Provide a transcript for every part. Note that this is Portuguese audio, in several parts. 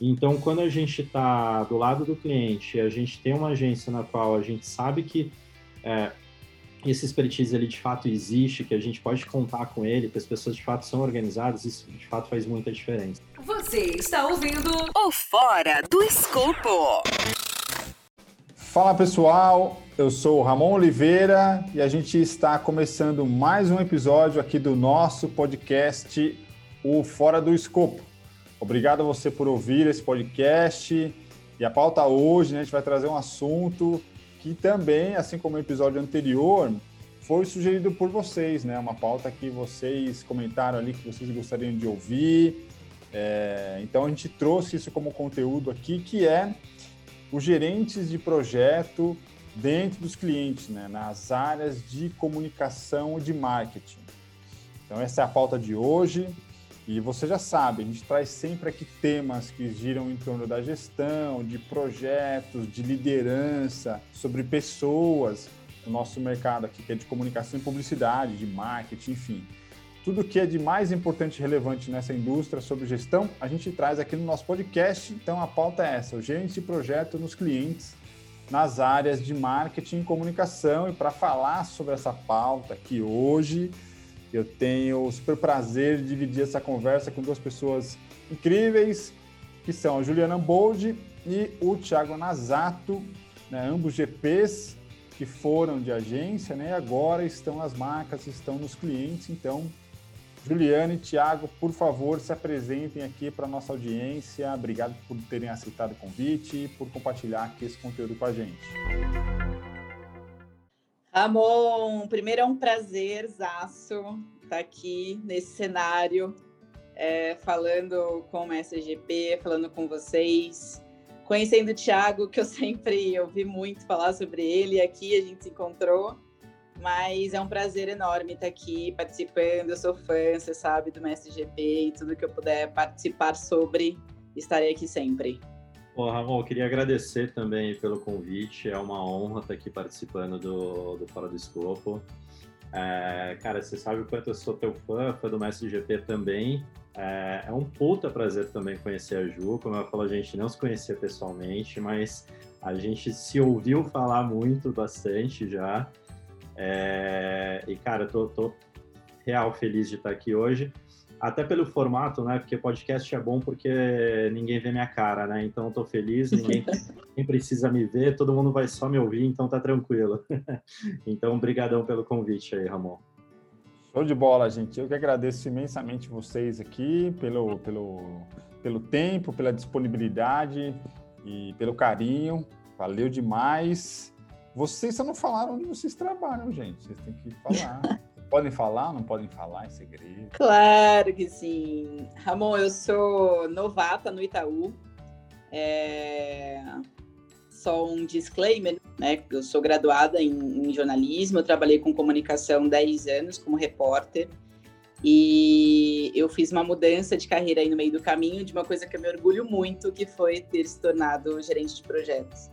Então, quando a gente está do lado do cliente, a gente tem uma agência na qual a gente sabe que é, esse expertise ele de fato existe, que a gente pode contar com ele, que as pessoas de fato são organizadas, isso de fato faz muita diferença. Você está ouvindo o Fora do Escopo. Fala pessoal, eu sou o Ramon Oliveira e a gente está começando mais um episódio aqui do nosso podcast, o Fora do Escopo. Obrigado a você por ouvir esse podcast. E a pauta hoje, né, a gente vai trazer um assunto que também, assim como o episódio anterior, foi sugerido por vocês, né? Uma pauta que vocês comentaram ali que vocês gostariam de ouvir. É, então a gente trouxe isso como conteúdo aqui, que é os gerentes de projeto dentro dos clientes, né? Nas áreas de comunicação e de marketing. Então essa é a pauta de hoje. E você já sabe, a gente traz sempre aqui temas que giram em torno da gestão, de projetos, de liderança, sobre pessoas no nosso mercado aqui, que é de comunicação e publicidade, de marketing, enfim. Tudo que é de mais importante e relevante nessa indústria sobre gestão, a gente traz aqui no nosso podcast. Então a pauta é essa: o gerente de projeto nos clientes, nas áreas de marketing e comunicação. E para falar sobre essa pauta aqui hoje, eu tenho o super prazer de dividir essa conversa com duas pessoas incríveis, que são a Juliana Bold e o Thiago Nazato, né, ambos GPs que foram de agência, né, e agora estão nas marcas, estão nos clientes. Então, Juliana e Thiago, por favor, se apresentem aqui para a nossa audiência. Obrigado por terem aceitado o convite e por compartilhar aqui esse conteúdo com a gente. Ramon, primeiro é um prazer, Zaço, estar tá aqui nesse cenário, é, falando com o SGP, falando com vocês, conhecendo o Thiago, que eu sempre ouvi muito falar sobre ele, aqui a gente se encontrou, mas é um prazer enorme estar aqui participando, eu sou fã, você sabe, do MSGP e tudo que eu puder participar sobre, estarei aqui sempre. Bom, Ramon, eu queria agradecer também pelo convite. É uma honra estar aqui participando do, do Fora do Escopo. É, cara, você sabe o quanto eu sou teu fã, fã do Mestre GP também. É, é, um puta prazer também conhecer a Ju. Como eu falo, a gente não se conhecia pessoalmente, mas a gente se ouviu falar muito, bastante já. É, e, cara, eu tô, tô real feliz de estar aqui hoje até pelo formato, né? Porque podcast é bom porque ninguém vê minha cara, né? Então eu tô feliz, ninguém, ninguém precisa me ver, todo mundo vai só me ouvir, então tá tranquilo. então, brigadão pelo convite aí, Ramon. Show de bola, gente. Eu que agradeço imensamente vocês aqui pelo, pelo, pelo tempo, pela disponibilidade e pelo carinho. Valeu demais. Vocês só não falaram onde vocês trabalham, gente. Vocês têm que falar. Podem falar não podem falar em segredo? Claro que sim. Ramon, eu sou novata no Itaú. É... Só um disclaimer, né? Eu sou graduada em, em jornalismo, eu trabalhei com comunicação 10 anos como repórter. E eu fiz uma mudança de carreira aí no meio do caminho de uma coisa que eu me orgulho muito, que foi ter se tornado gerente de projetos.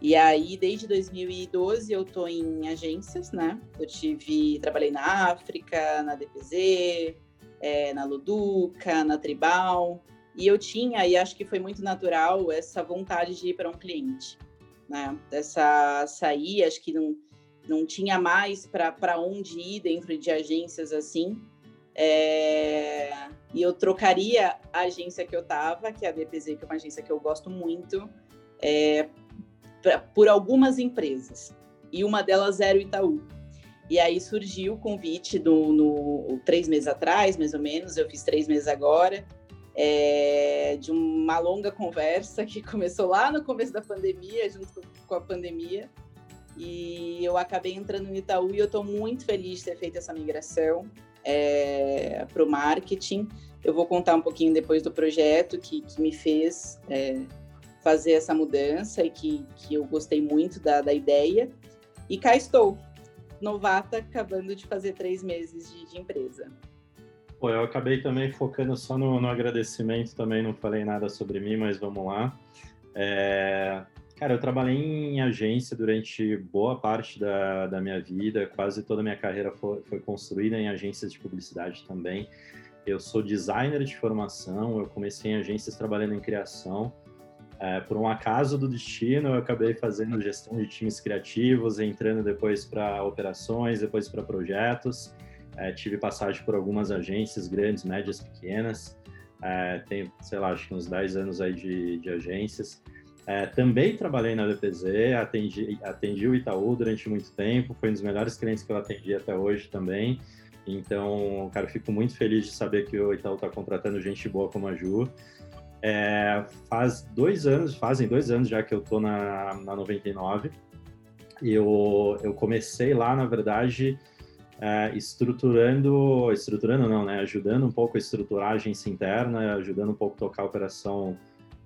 E aí, desde 2012, eu estou em agências, né? Eu tive, trabalhei na África, na DPZ, é, na Luduca, na Tribal, e eu tinha, e acho que foi muito natural, essa vontade de ir para um cliente, né? Essa sair, acho que não, não tinha mais para onde ir dentro de agências assim. É, e eu trocaria a agência que eu estava, que é a DPZ, que é uma agência que eu gosto muito, é, pra, por algumas empresas. E uma delas era o Itaú. E aí surgiu o convite do, no, três meses atrás, mais ou menos, eu fiz três meses agora, é, de uma longa conversa que começou lá no começo da pandemia, junto com a pandemia. E eu acabei entrando no Itaú e eu estou muito feliz de ter feito essa migração é, para o marketing. Eu vou contar um pouquinho depois do projeto que, que me fez é, fazer essa mudança e que, que eu gostei muito da, da ideia. E cá estou, novata, acabando de fazer três meses de, de empresa. Pô, eu acabei também focando só no, no, agradecimento, também não falei nada sobre mim, mas vamos lá. É, cara, eu trabalhei em agência durante boa parte da, da minha vida, quase toda a minha carreira foi, foi construída em agências de publicidade também. Eu sou designer de formação, eu comecei em agências trabalhando em criação. É, por um acaso do destino, eu acabei fazendo gestão de times criativos, entrando depois para operações, depois para projetos. É, tive passagem por algumas agências grandes, médias, pequenas. É, tenho, sei lá, acho que uns 10 anos aí de, de agências. É, também trabalhei na DPZ, atendi, atendi o Itaú durante muito tempo, foi um dos melhores clientes que eu atendi até hoje também. Então, cara, fico muito feliz de saber que o Itaú está contratando gente boa como a Ju. É, faz dois anos, fazem dois anos já que eu tô na, na 99. Eu, eu comecei lá, na verdade, é, estruturando, estruturando não, né? Ajudando um pouco a estruturar a agência interna, ajudando um pouco a tocar a operação,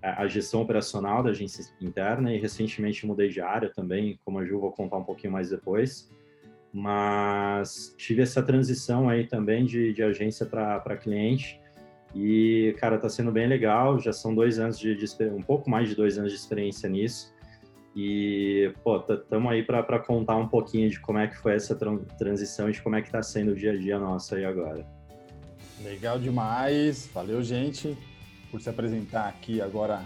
é, a gestão operacional da agência interna e recentemente mudei de área também, como a Ju vou contar um pouquinho mais depois. Mas tive essa transição aí também de, de agência para cliente e, cara, tá sendo bem legal. Já são dois anos de, de um pouco mais de dois anos de experiência nisso. E, pô, estamos aí para contar um pouquinho de como é que foi essa transição e de como é que está sendo o dia a dia nosso aí agora. Legal demais. Valeu, gente, por se apresentar aqui agora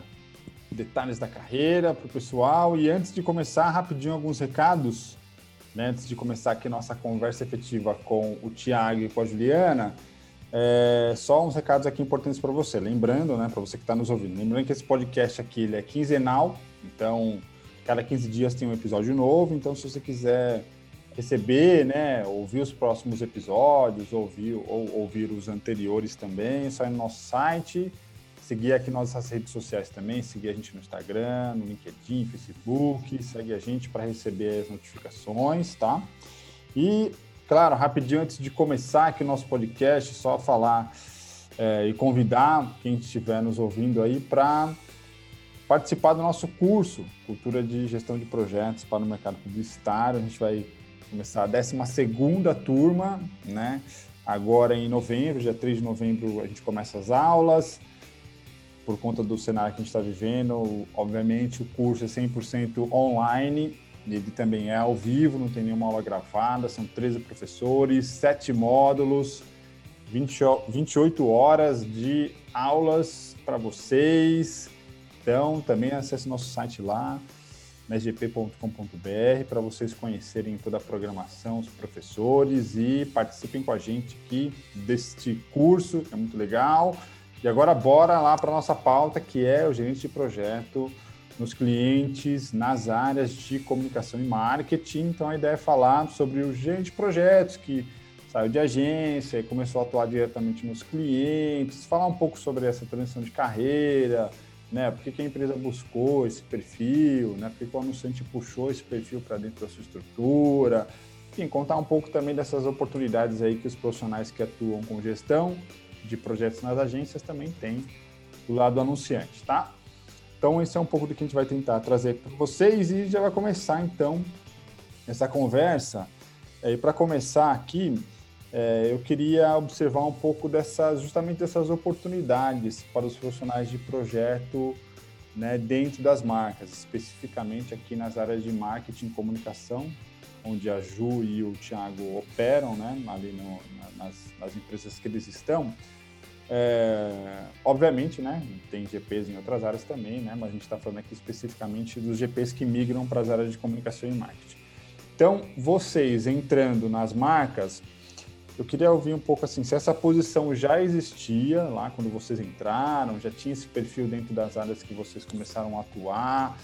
detalhes da carreira para o pessoal. E antes de começar, rapidinho alguns recados. Né? Antes de começar aqui nossa conversa efetiva com o Tiago e com a Juliana, é, só uns recados aqui importantes para você. Lembrando, né, para você que está nos ouvindo, lembrando que esse podcast aqui ele é quinzenal, então Cada 15 dias tem um episódio novo, então se você quiser receber, né, ouvir os próximos episódios, ouvir ou ouvir os anteriores também, é só ir no nosso site, seguir aqui nossas redes sociais também, seguir a gente no Instagram, no LinkedIn, Facebook, segue a gente para receber as notificações, tá? E, claro, rapidinho antes de começar aqui o nosso podcast, só falar é, e convidar quem estiver nos ouvindo aí para participar do nosso curso Cultura de Gestão de Projetos para o Mercado Publicitário. A gente vai começar a 12 turma, né? Agora em novembro, dia 3 de novembro, a gente começa as aulas. Por conta do cenário que a gente está vivendo, obviamente o curso é 100% online, ele também é ao vivo, não tem nenhuma aula gravada, são 13 professores, 7 módulos, 20, 28 horas de aulas para vocês, então, também acesse nosso site lá, mesgp.com.br, para vocês conhecerem toda a programação, os professores e participem com a gente aqui deste curso, que é muito legal. E agora, bora lá para nossa pauta, que é o gerente de projeto nos clientes, nas áreas de comunicação e marketing. Então, a ideia é falar sobre o gerente de projetos que saiu de agência e começou a atuar diretamente nos clientes, falar um pouco sobre essa transição de carreira, né? Por que, a empresa buscou esse perfil, né? Por que o anunciante puxou esse perfil para dentro da sua estrutura? Enfim, contar um pouco também dessas oportunidades aí que os profissionais que atuam com gestão de projetos nas agências também têm do lado anunciante, tá? Então, esse é um pouco do que a gente vai tentar trazer para vocês e já vai começar então essa conversa. E para começar aqui, é, eu queria observar um pouco dessas, justamente dessas oportunidades para os profissionais de projeto né, dentro das marcas, especificamente aqui nas áreas de marketing e comunicação, onde a Ju e o Thiago operam, né, ali no, nas, nas, empresas que eles estão. É, obviamente, né, tem GPs em outras áreas também, né, mas a gente está falando aqui especificamente dos GPs que migram para as áreas de comunicação e marketing. Então, vocês entrando nas marcas, eu queria ouvir um pouco assim, se essa posição já existia lá quando vocês entraram, já tinha esse perfil dentro das áreas que vocês começaram a atuar,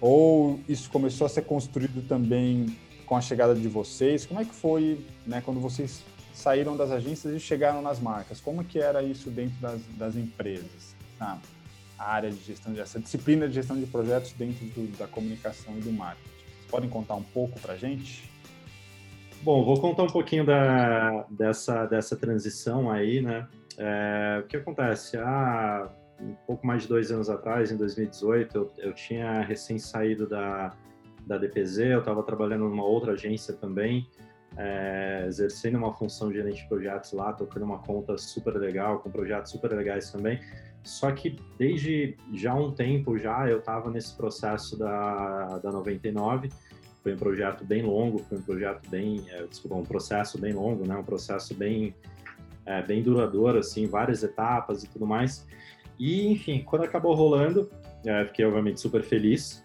ou isso começou a ser construído também com a chegada de vocês? Como é que foi, né, quando vocês saíram das agências e chegaram nas marcas? Como que era isso dentro das, das empresas? A área de gestão, essa disciplina de gestão de projetos dentro do, da comunicação e do marketing. Vocês podem contar um pouco para a gente? Bom, vou contar um pouquinho da, dessa, dessa transição aí, né? É, o que acontece? Há um pouco mais de dois anos atrás, em 2018, eu, eu tinha recém saído da, da DPZ, eu estava trabalhando numa outra agência também, é, exercendo uma função de gerente de projetos lá, tocando uma conta super legal, com projetos super legais também. Só que desde já um tempo já eu estava nesse processo da, da 99 foi um projeto bem longo, foi um projeto bem, é, desculpa, um processo bem longo, né? Um processo bem é, bem duradouro, assim, várias etapas e tudo mais. E, enfim, quando acabou rolando, é, fiquei obviamente super feliz.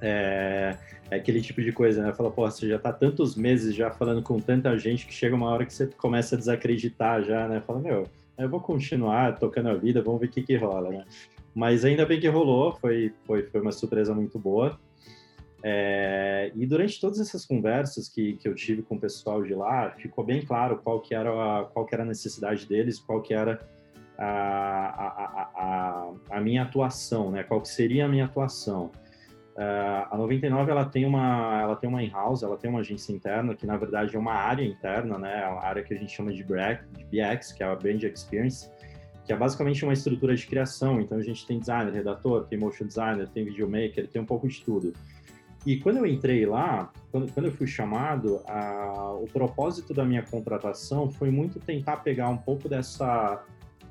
É, é, aquele tipo de coisa, né? Fala, pô, você já tá tantos meses já falando com tanta gente que chega uma hora que você começa a desacreditar já, né? Fala, meu, eu vou continuar tocando a vida, vamos ver o que que rola, né? Mas ainda bem que rolou, foi, foi, foi uma surpresa muito boa. É, e durante todas essas conversas que, que eu tive com o pessoal de lá, ficou bem claro qual que era a, qual que era a necessidade deles, qual que era a, a, a, a minha atuação, né? Qual que seria a minha atuação? Uh, a 99 ela tem uma ela tem uma in-house, ela tem uma agência interna que na verdade é uma área interna, né? É a área que a gente chama de, de BX, que é a Brand Experience, que é basicamente uma estrutura de criação. Então a gente tem designer, redator, tem motion designer, tem videomaker, tem um pouco de tudo. E quando eu entrei lá, quando, quando eu fui chamado, a, o propósito da minha contratação foi muito tentar pegar um pouco dessa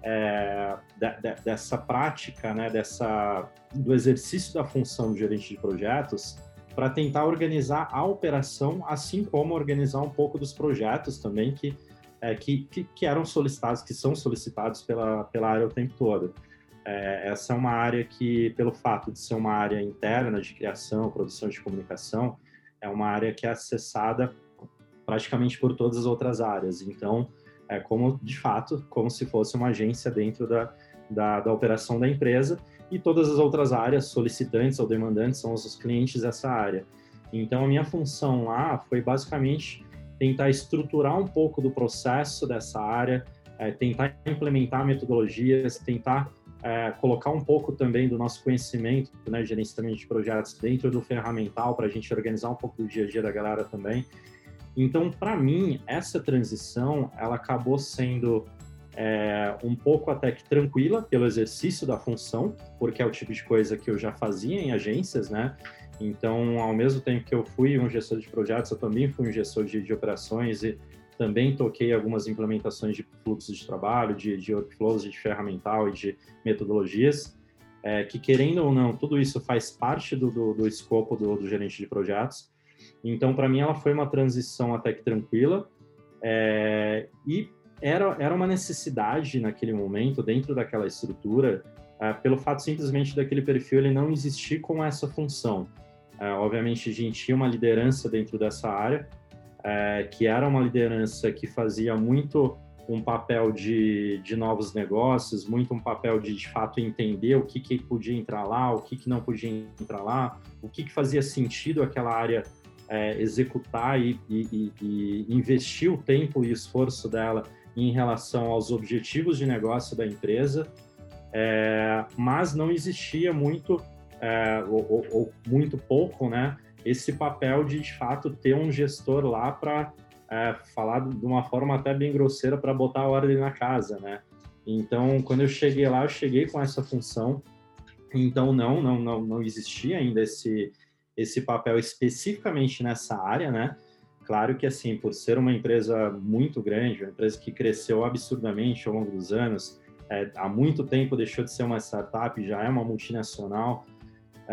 é, de, de, dessa prática, né, dessa do exercício da função de gerente de projetos para tentar organizar a operação, assim como organizar um pouco dos projetos também que, é, que, que, que, eram solicitados, que são solicitados pela, pela área o tempo todo. É, essa é uma área que, pelo fato de ser uma área interna de criação, produção de comunicação, é uma área que é acessada praticamente por todas as outras áreas. Então, é como, de fato, como se fosse uma agência dentro da, da, da operação da empresa e todas as outras áreas, solicitantes ou demandantes, são os clientes dessa área. Então, a minha função lá foi basicamente tentar estruturar um pouco do processo dessa área, é, tentar implementar metodologias, tentar é, colocar um pouco também do nosso conhecimento, né, gerenciamento de projetos dentro do ferramental para a gente organizar um pouco do dia a dia da galera também. Então, para mim, essa transição ela acabou sendo é, um pouco até que tranquila pelo exercício da função, porque é o tipo de coisa que eu já fazia em agências, né? Então, ao mesmo tempo que eu fui um gestor de projetos, eu também fui um gestor de, de operações e também toquei algumas implementações de fluxos de trabalho, de, de workflows, de ferramental e de metodologias, é, que querendo ou não, tudo isso faz parte do, do, do escopo do, do, gerente de projetos. Então, para mim, ela foi uma transição até que tranquila é, e era, era uma necessidade naquele momento, dentro daquela estrutura, é, pelo fato simplesmente daquele perfil ele não existir com essa função. É, obviamente, a gente tinha uma liderança dentro dessa área, é, que era uma liderança que fazia muito um papel de, de novos negócios, muito um papel de, de fato, entender o que, que podia entrar lá, o que, que não podia entrar lá, o que, que fazia sentido aquela área é, executar e, e, e, investir o tempo e esforço dela em relação aos objetivos de negócio da empresa, é, mas não existia muito, é, ou, ou, ou muito pouco, né, esse papel de, de fato, ter um gestor lá para é, falar de uma forma até bem grosseira para botar a ordem na casa, né? Então, quando eu cheguei lá, eu cheguei com essa função. Então, não, não, não, não existia ainda esse, esse papel especificamente nessa área, né? Claro que, assim, por ser uma empresa muito grande, uma empresa que cresceu absurdamente ao longo dos anos, é, há muito tempo deixou de ser uma startup, já é uma multinacional,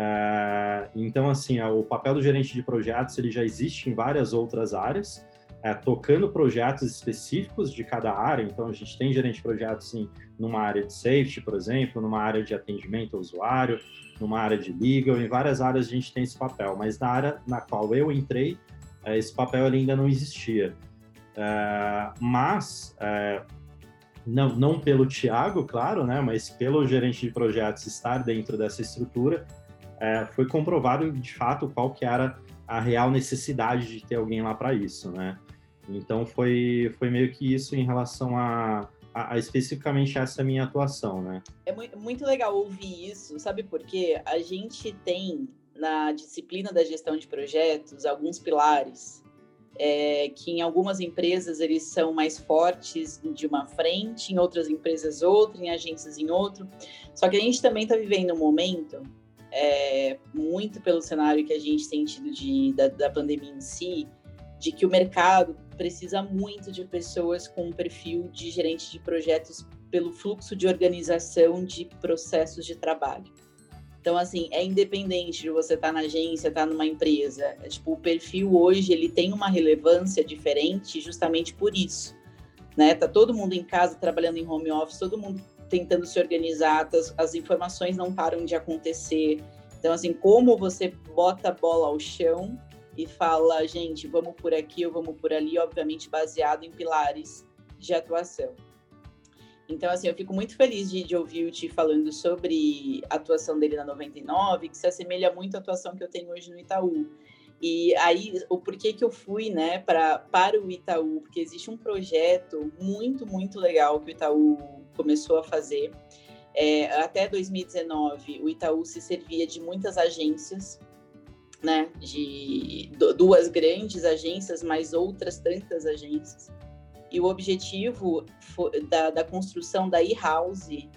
é, então, assim, o papel do gerente de projetos ele já existe em várias outras áreas, é, tocando projetos específicos de cada área. Então, a gente tem gerente de projetos em numa área de safety, por exemplo, numa área de atendimento ao usuário, numa área de legal, em várias áreas a gente tem esse papel. Mas na área na qual eu entrei, é, esse papel ainda não existia. É, mas é, não, não pelo Tiago, claro, né, mas pelo gerente de projetos estar dentro dessa estrutura, é, foi comprovado de fato qual que era a real necessidade de ter alguém lá para isso, né? Então foi, foi meio que isso em relação a, a, a, especificamente essa minha atuação, né? É muito legal ouvir isso, sabe por quê? A gente tem na disciplina da gestão de projetos alguns pilares é, que em algumas empresas eles são mais fortes de uma frente, em outras empresas outra, em agências em outro. Só que a gente também está vivendo um momento é, muito pelo cenário que a gente tem tido de, da, da pandemia em si, de que o mercado precisa muito de pessoas com um perfil de gerente de projetos pelo fluxo de organização de processos de trabalho. Então, assim, é independente de você estar tá na agência, estar tá numa empresa. É, tipo, o perfil hoje, ele tem uma relevância diferente justamente por isso. né? Tá todo mundo em casa trabalhando em home office, todo mundo tentando se organizar, as, as informações não param de acontecer. Então, assim, como você bota a bola ao chão e fala, gente, vamos por aqui ou vamos por ali, obviamente baseado em pilares de atuação. Então, assim, eu fico muito feliz de, de ouvir o Ti falando sobre a atuação dele na 99, que se assemelha muito à atuação que eu tenho hoje no Itaú. E aí, o porquê que eu fui, né, pra, para o Itaú? Porque existe um projeto muito, muito legal que o Itaú começou a fazer. É, até 2019, o Itaú se servia de muitas agências, né, de duas grandes agências, mais outras tantas agências. E o objetivo da, da construção da e-house,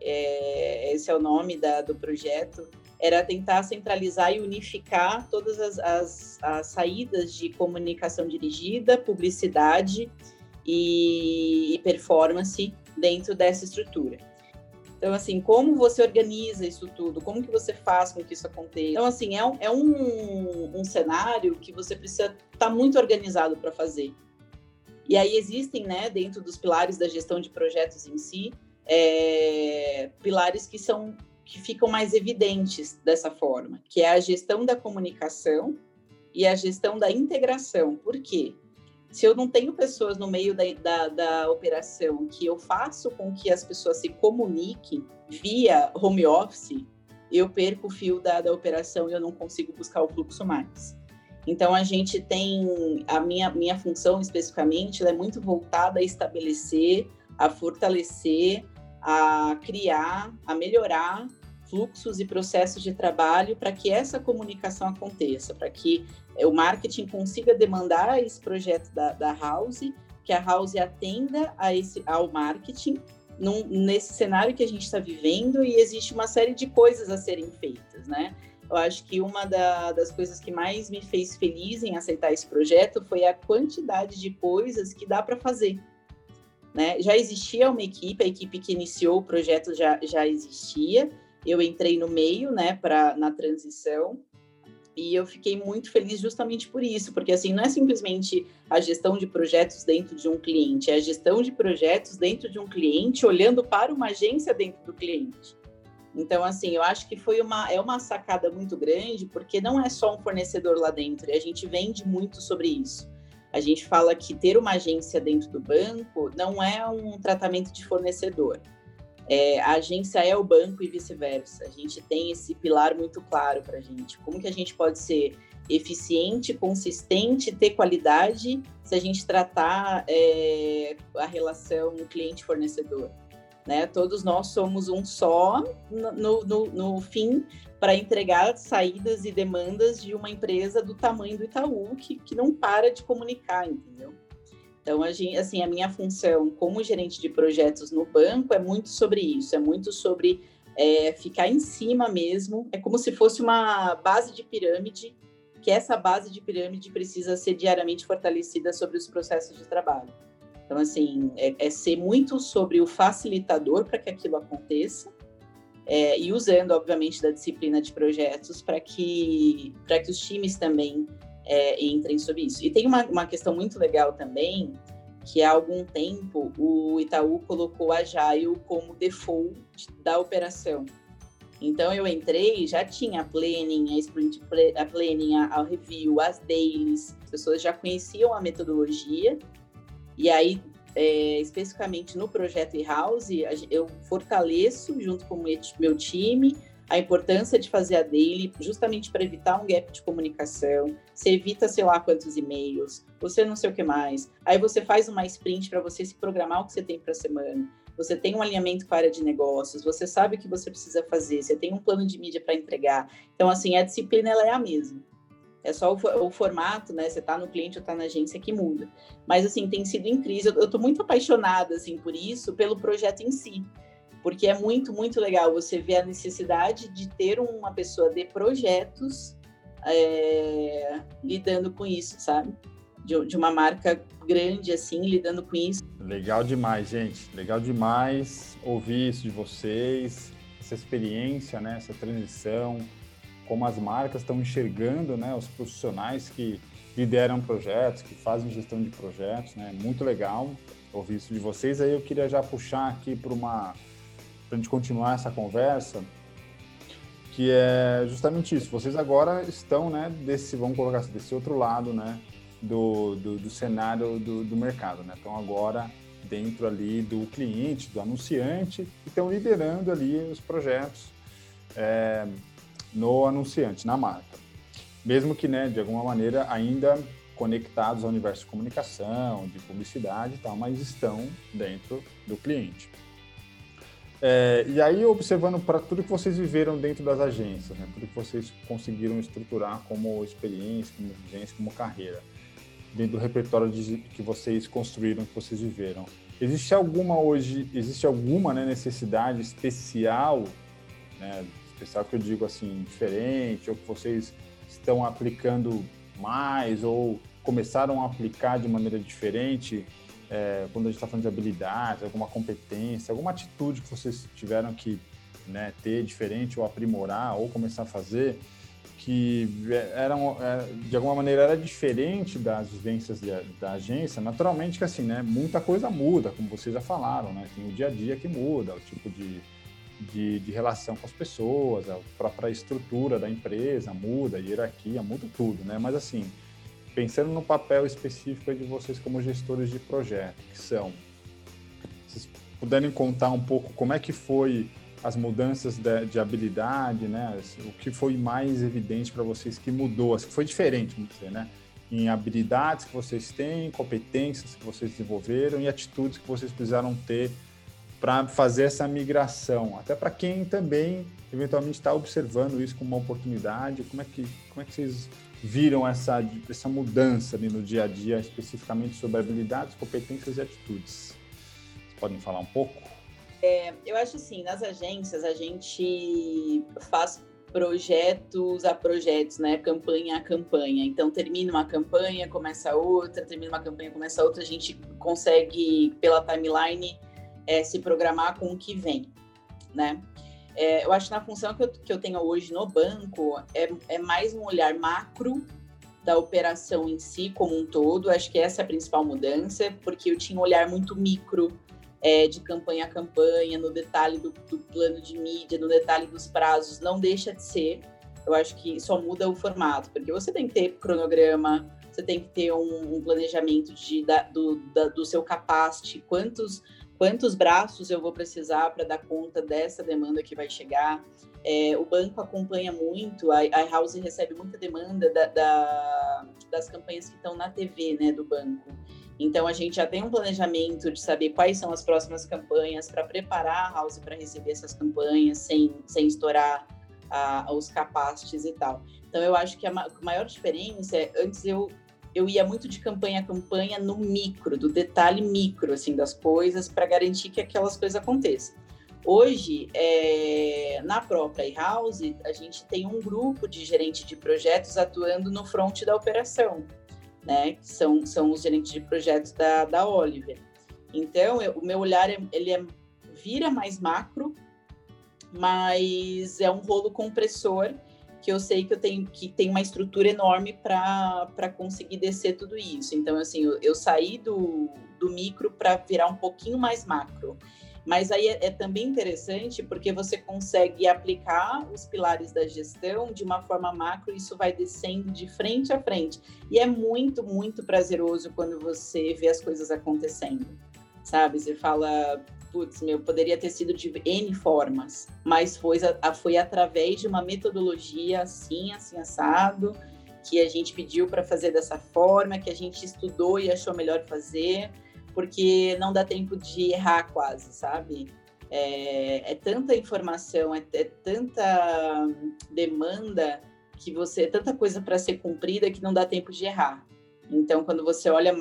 é, esse é o nome da, do projeto, era tentar centralizar e unificar todas as, as, as saídas de comunicação dirigida, publicidade e, e performance dentro dessa estrutura. Então, assim, como você organiza isso tudo? Como que você faz com que isso aconteça? Então, assim, é um, é um, um cenário que você precisa estar tá muito organizado para fazer. E aí existem, né, dentro dos pilares da gestão de projetos em si, é, pilares que são que ficam mais evidentes dessa forma, que é a gestão da comunicação e a gestão da integração. Por quê? Se eu não tenho pessoas no meio da, da, da operação que eu faço com que as pessoas se comuniquem via home office, eu perco o fio da, da operação e eu não consigo buscar o fluxo mais. Então a gente tem a minha minha função especificamente, ela é muito voltada a estabelecer, a fortalecer, a criar, a melhorar fluxos e processos de trabalho para que essa comunicação aconteça, para que o marketing consiga demandar esse projeto da, da House, que a House atenda a esse, ao marketing num, nesse cenário que a gente está vivendo e existe uma série de coisas a serem feitas, né? Eu acho que uma da, das coisas que mais me fez feliz em aceitar esse projeto foi a quantidade de coisas que dá para fazer. Né? Já existia uma equipe, a equipe que iniciou o projeto já, já existia. Eu entrei no meio, né, para na transição. E eu fiquei muito feliz justamente por isso, porque assim não é simplesmente a gestão de projetos dentro de um cliente, é a gestão de projetos dentro de um cliente olhando para uma agência dentro do cliente. Então, assim, eu acho que foi uma, é uma sacada muito grande, porque não é só um fornecedor lá dentro, e a gente vende muito sobre isso. A gente fala que ter uma agência dentro do banco não é um tratamento de fornecedor. É, a agência é o banco e vice-versa. A gente tem esse pilar muito claro para a gente. Como que a gente pode ser eficiente, consistente, ter qualidade se a gente tratar é, a relação cliente-fornecedor? Né? Todos nós somos um só no, no, no fim para entregar saídas e demandas de uma empresa do tamanho do Itaú que, que não para de comunicar, entendeu? Então, a gente, assim, a minha função como gerente de projetos no banco é muito sobre isso, é muito sobre é, ficar em cima mesmo, é como se fosse uma base de pirâmide, que essa base de pirâmide precisa ser diariamente fortalecida sobre os processos de trabalho. Então, assim, é, é ser muito sobre o facilitador para que aquilo aconteça, é, e usando, obviamente, da disciplina de projetos para que, que os times também é, entrem sobre isso. E tem uma, uma questão muito legal também, que há algum tempo o Itaú colocou a Agile como default da operação. Então eu entrei, já tinha a planning, a sprint a planning, a, review, as dailies, as pessoas já conheciam a metodologia e aí, é, especificamente no projeto e-house, eu fortaleço, junto com o meu time, a importância de fazer a daily, justamente para evitar um gap de comunicação. Você evita, sei lá, quantos e-mails, você não sei o que mais. Aí você faz uma sprint para você se programar o que você tem para a semana. Você tem um alinhamento com a área de negócios, você sabe o que você precisa fazer, você tem um plano de mídia para entregar. Então, assim, a disciplina ela é a mesma. É só o, o formato, né? Você está no cliente ou está na agência que muda. Mas, assim, tem sido incrível. Eu estou muito apaixonada, assim, por isso, pelo projeto em si. Porque é muito, muito legal você ver a necessidade de ter uma pessoa de projetos é, lidando com isso, sabe? De, de uma marca grande, assim, lidando com isso. Legal demais, gente. Legal demais ouvir isso de vocês, essa experiência, né? Essa transição como as marcas estão enxergando né, os profissionais que lideram projetos, que fazem gestão de projetos, né? Muito legal. ouvir isso de vocês. Aí eu queria já puxar aqui para uma para a gente continuar essa conversa, que é justamente isso. Vocês agora estão, né, desse, vamos colocar assim, desse outro lado, né, do, do, do cenário do, do mercado, né? Então agora dentro ali do cliente, do anunciante, estão liderando ali os projetos é, no anunciante, na marca. Mesmo que, né, de alguma maneira, ainda conectados ao universo de comunicação, de publicidade e tal, mas estão dentro do cliente. É, e aí, observando para tudo que vocês viveram dentro das agências, né, tudo que vocês conseguiram estruturar como experiência, como agência, como carreira, dentro do repertório de, que vocês construíram, que vocês viveram, existe alguma hoje, existe alguma né, necessidade especial, né, especial que eu digo assim, diferente, ou que vocês estão aplicando mais, ou começaram a aplicar de maneira diferente é, quando a gente está falando de habilidades, alguma competência, alguma atitude que vocês tiveram que né, ter diferente ou aprimorar ou começar a fazer que eram é, de alguma maneira era diferente das vivências da agência naturalmente que assim né muita coisa muda como vocês já falaram né tem o dia a dia que muda o tipo de, de, de relação com as pessoas a própria estrutura da empresa muda a hierarquia muda tudo né mas assim pensando no papel específico de vocês como gestores de projeto, que são, vocês puderem contar um pouco como é que foi as mudanças de, de habilidade, né? O que foi mais evidente para vocês que mudou, que foi diferente, vamos dizer, né? Em habilidades que vocês têm, competências que vocês desenvolveram e atitudes que vocês precisaram ter para fazer essa migração, até para quem também eventualmente está observando isso como uma oportunidade, como é que como é que vocês viram essa, essa mudança ali no dia a dia, especificamente sobre habilidades, competências e atitudes? Vocês podem falar um pouco? É, eu acho assim, nas agências a gente faz projetos a projetos, né? Campanha a campanha. Então termina uma campanha, começa outra, termina uma campanha, começa outra. A gente consegue pela timeline é, se programar com o que vem, né? É, eu acho que na função que eu, que eu tenho hoje no banco é, é mais um olhar macro da operação em si como um todo. Acho que essa é a principal mudança, porque eu tinha um olhar muito micro é, de campanha a campanha, no detalhe do, do, plano de mídia, no detalhe dos prazos. Não deixa de ser. Eu acho que só muda o formato, porque você tem que ter cronograma, você tem que ter um, um planejamento de, da, do, da, do seu capacity, quantos quantos braços eu vou precisar para dar conta dessa demanda que vai chegar. É, o banco acompanha muito, a, a House recebe muita demanda da, da, das campanhas que estão na TV né, do banco. Então a gente já tem um planejamento de saber quais são as próximas campanhas para preparar a House para receber essas campanhas sem, sem estourar a, os capacities e tal. Então eu acho que a maior diferença é antes eu eu ia muito de campanha a campanha no micro, do detalhe micro, assim, das coisas, para garantir que aquelas coisas aconteçam. Hoje, é, na própria e-house, a gente tem um grupo de gerentes de projetos atuando no front da operação, né? Que são, são os gerentes de projetos da, da Oliver. Então, eu, o meu olhar, é, ele é, vira mais macro, mas é um rolo compressor que eu sei que eu tenho que tem uma estrutura enorme para conseguir descer tudo isso. Então, assim, eu, eu saí do, do micro para virar um pouquinho mais macro. Mas aí é, é, também interessante porque você consegue aplicar os pilares da gestão de uma forma macro, e isso vai descendo de frente a frente. E é muito, muito prazeroso quando você vê as coisas acontecendo. Sabe? Você fala, putz, meu, poderia ter sido de N formas, mas foi, foi através de uma metodologia assim, assim, assado, que a gente pediu para fazer dessa forma, que a gente estudou e achou melhor fazer, porque não dá tempo de errar quase, sabe? É, é tanta informação, é, é tanta demanda que você, é tanta coisa para ser cumprida que não dá tempo de errar. Então, quando você olha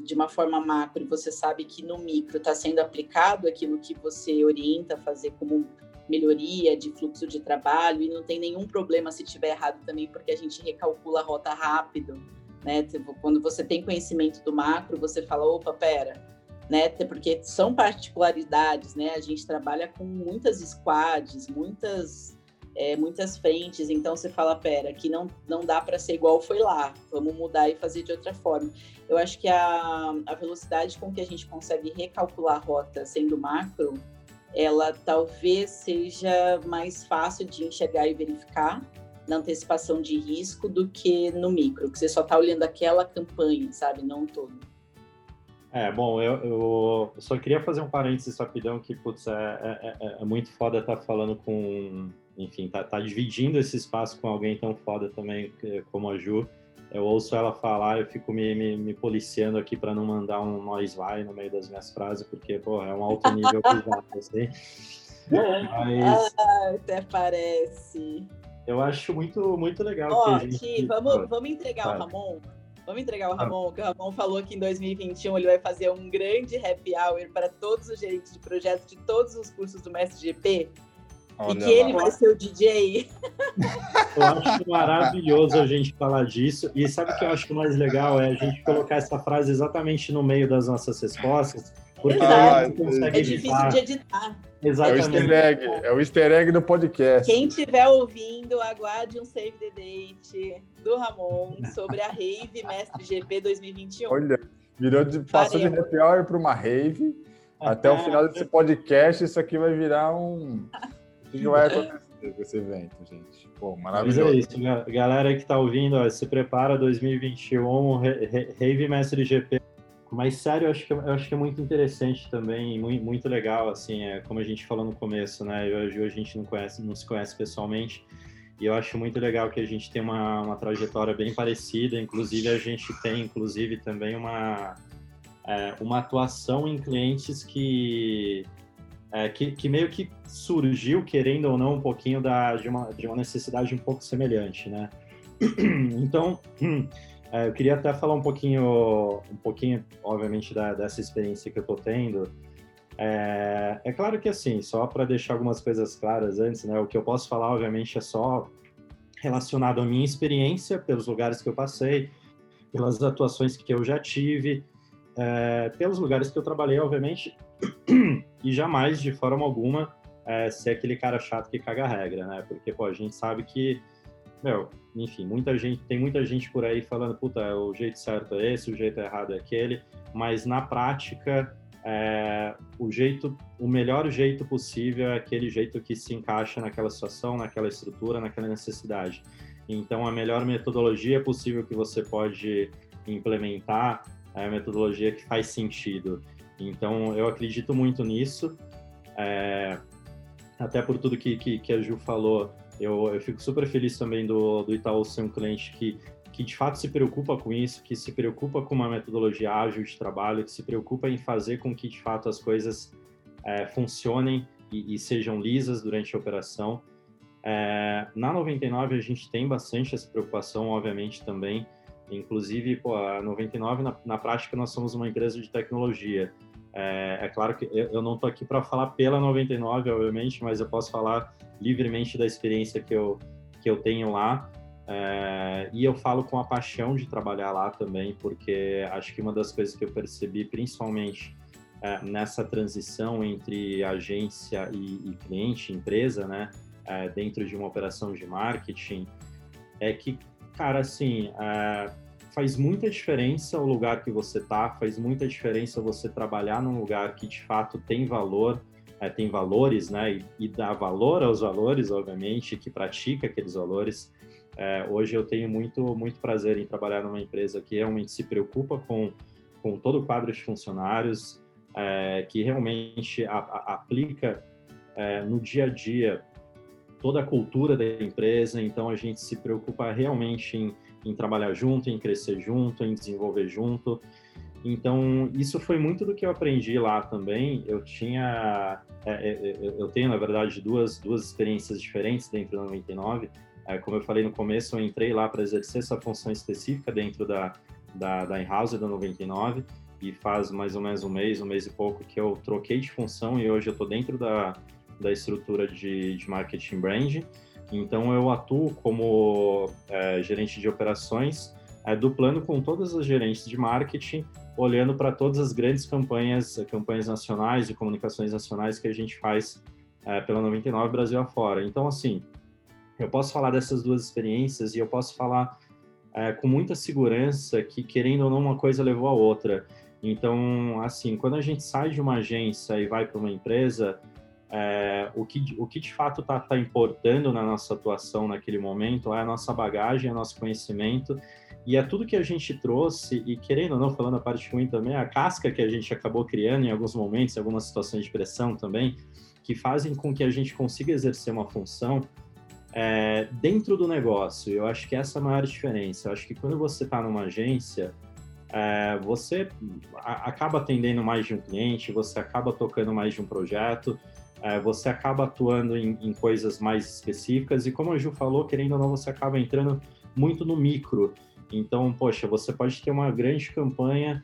de uma forma macro e você sabe que no micro está sendo aplicado aquilo que você orienta a fazer como melhoria de fluxo de trabalho e não tem nenhum problema se tiver errado também, porque a gente recalcula a rota rápido, né? Quando você tem conhecimento do macro, você fala, opa, pera, né? Porque são particularidades, né? A gente trabalha com muitas squads, muitas é, muitas frentes, então você fala, pera, que não, não dá para ser igual foi lá, vamos mudar e fazer de outra forma. Eu acho que a, a velocidade com que a gente consegue recalcular a rota sendo macro, ela talvez seja mais fácil de enxergar e verificar na antecipação de risco do que no micro, que você só está olhando aquela campanha, sabe, não todo. É, bom, eu, eu, só queria fazer um parênteses rapidão que, putz, é, é, é, é muito foda estar tá falando com, enfim, tá, tá dividindo esse espaço com alguém tão foda também como a Ju. Eu ouço ela falar, eu fico me, me, me policiando aqui para não mandar um nós vai no meio das minhas frases, porque, é um alto nível pesado, assim. Mas... Ah, até parece. Eu acho muito, muito legal. Ó, gente... vamos, vamos entregar o Ramon Vamos entregar o. Ramon, que o Ramon falou que em 2021 ele vai fazer um grande happy hour para todos os gerentes de projetos de todos os cursos do Mestre GP. Olha e que lá. ele vai ser o DJ. Eu acho maravilhoso a gente falar disso. E sabe o que eu acho mais legal? É a gente colocar essa frase exatamente no meio das nossas respostas porque ah, consegue é difícil de editar. Exatamente. É o easter egg, é o easter egg do podcast. Quem estiver ouvindo, aguarde um save the date do Ramon sobre a Rave Mestre GP 2021. Olha, virou de, passou de happy hour para uma rave. Até o final desse podcast, isso aqui vai virar um. O que vai acontecer com esse evento, gente? Pô, maravilhoso. Mas é isso, galera que está ouvindo, ó, se prepara 2021, Rave Mestre GP mas sério, eu acho que, eu acho que é muito interessante também, muito, muito legal, assim, é, como a gente falou no começo, né? Eu e a gente não, conhece, não se conhece pessoalmente, e eu acho muito legal que a gente tem uma, uma trajetória bem parecida, inclusive a gente tem, inclusive, também uma, é, uma atuação em clientes que, é, que, que, meio que surgiu, querendo ou não, um pouquinho da, de, uma, de uma necessidade um pouco semelhante, né? Então... É, eu queria até falar um pouquinho, um pouquinho, obviamente, da, dessa experiência que eu estou tendo. É, é, claro que assim, só para deixar algumas coisas claras antes, né? O que eu posso falar, obviamente, é só relacionado à minha experiência, pelos lugares que eu passei, pelas atuações que eu já tive, é, pelos lugares que eu trabalhei, obviamente, e jamais, de forma alguma, é, ser aquele cara chato que caga a regra, né? Porque, pô, a gente sabe que meu, enfim, muita gente, tem muita gente por aí falando, puta, o jeito certo é esse, o jeito errado é aquele, mas na prática, é, o jeito, o melhor jeito possível é aquele jeito que se encaixa naquela situação, naquela estrutura, naquela necessidade. Então, a melhor metodologia possível que você pode implementar é a metodologia que faz sentido. Então, eu acredito muito nisso, é, até por tudo que, que, que a Ju falou, eu, eu fico super feliz também do, do Itaú ser um cliente que, que de fato se preocupa com isso, que se preocupa com uma metodologia ágil de trabalho, que se preocupa em fazer com que de fato as coisas é, funcionem e, e, sejam lisas durante a operação. É, na 99 a gente tem bastante essa preocupação, obviamente também. Inclusive, pô, a 99 na, na prática nós somos uma empresa de tecnologia. É, é claro que eu, não estou aqui para falar pela 99, obviamente, mas eu posso falar livremente da experiência que eu, que eu tenho lá. É, e eu falo com a paixão de trabalhar lá também, porque acho que uma das coisas que eu percebi, principalmente é, nessa transição entre agência e, e cliente, empresa, né, é, dentro de uma operação de marketing, é que, cara, assim, é, faz muita diferença o lugar que você tá, faz muita diferença você trabalhar num lugar que de fato tem valor, é, tem valores, né, e, e, dá valor aos valores, obviamente, que pratica aqueles valores. É, hoje eu tenho muito, muito prazer em trabalhar numa empresa que realmente se preocupa com, com todo o quadro de funcionários, é, que realmente a, a, aplica no dia a dia toda a cultura da empresa, então a gente se preocupa realmente em em trabalhar junto, em crescer junto, em desenvolver junto. Então, isso foi muito do que eu aprendi lá também. Eu tinha, é, é, é, eu tenho, na verdade, duas, duas experiências diferentes dentro da 99. como eu falei no começo, eu entrei lá para exercer essa função específica dentro da, da, da in-house da 99 e faz mais ou menos um mês, um mês e pouco que eu troquei de função e hoje eu estou dentro da, da estrutura de, de marketing brand. Então, eu atuo como é, gerente de operações, é, duplando com todas as gerentes de marketing, olhando para todas as grandes campanhas, campanhas nacionais e comunicações nacionais que a gente faz é, pela 99 Brasil afora. Então, assim, eu posso falar dessas duas experiências e eu posso falar é, com muita segurança que, querendo ou não, uma coisa levou a outra. Então, assim, quando a gente sai de uma agência e vai para uma empresa, é, o, que, o que de fato está tá importando na nossa atuação naquele momento é a nossa bagagem, é nosso conhecimento e é tudo que a gente trouxe, e querendo ou não, falando a parte ruim também, a casca que a gente acabou criando em alguns momentos, em algumas situações de pressão também, que fazem com que a gente consiga exercer uma função é, dentro do negócio. Eu acho que essa é a maior diferença. Eu acho que quando você está numa agência, é, você acaba atendendo mais de um cliente, você acaba tocando mais de um projeto, é, você acaba atuando em, em, coisas mais específicas e como a Ju falou, querendo ou não, você acaba entrando muito no micro. Então, poxa, você pode ter uma grande campanha,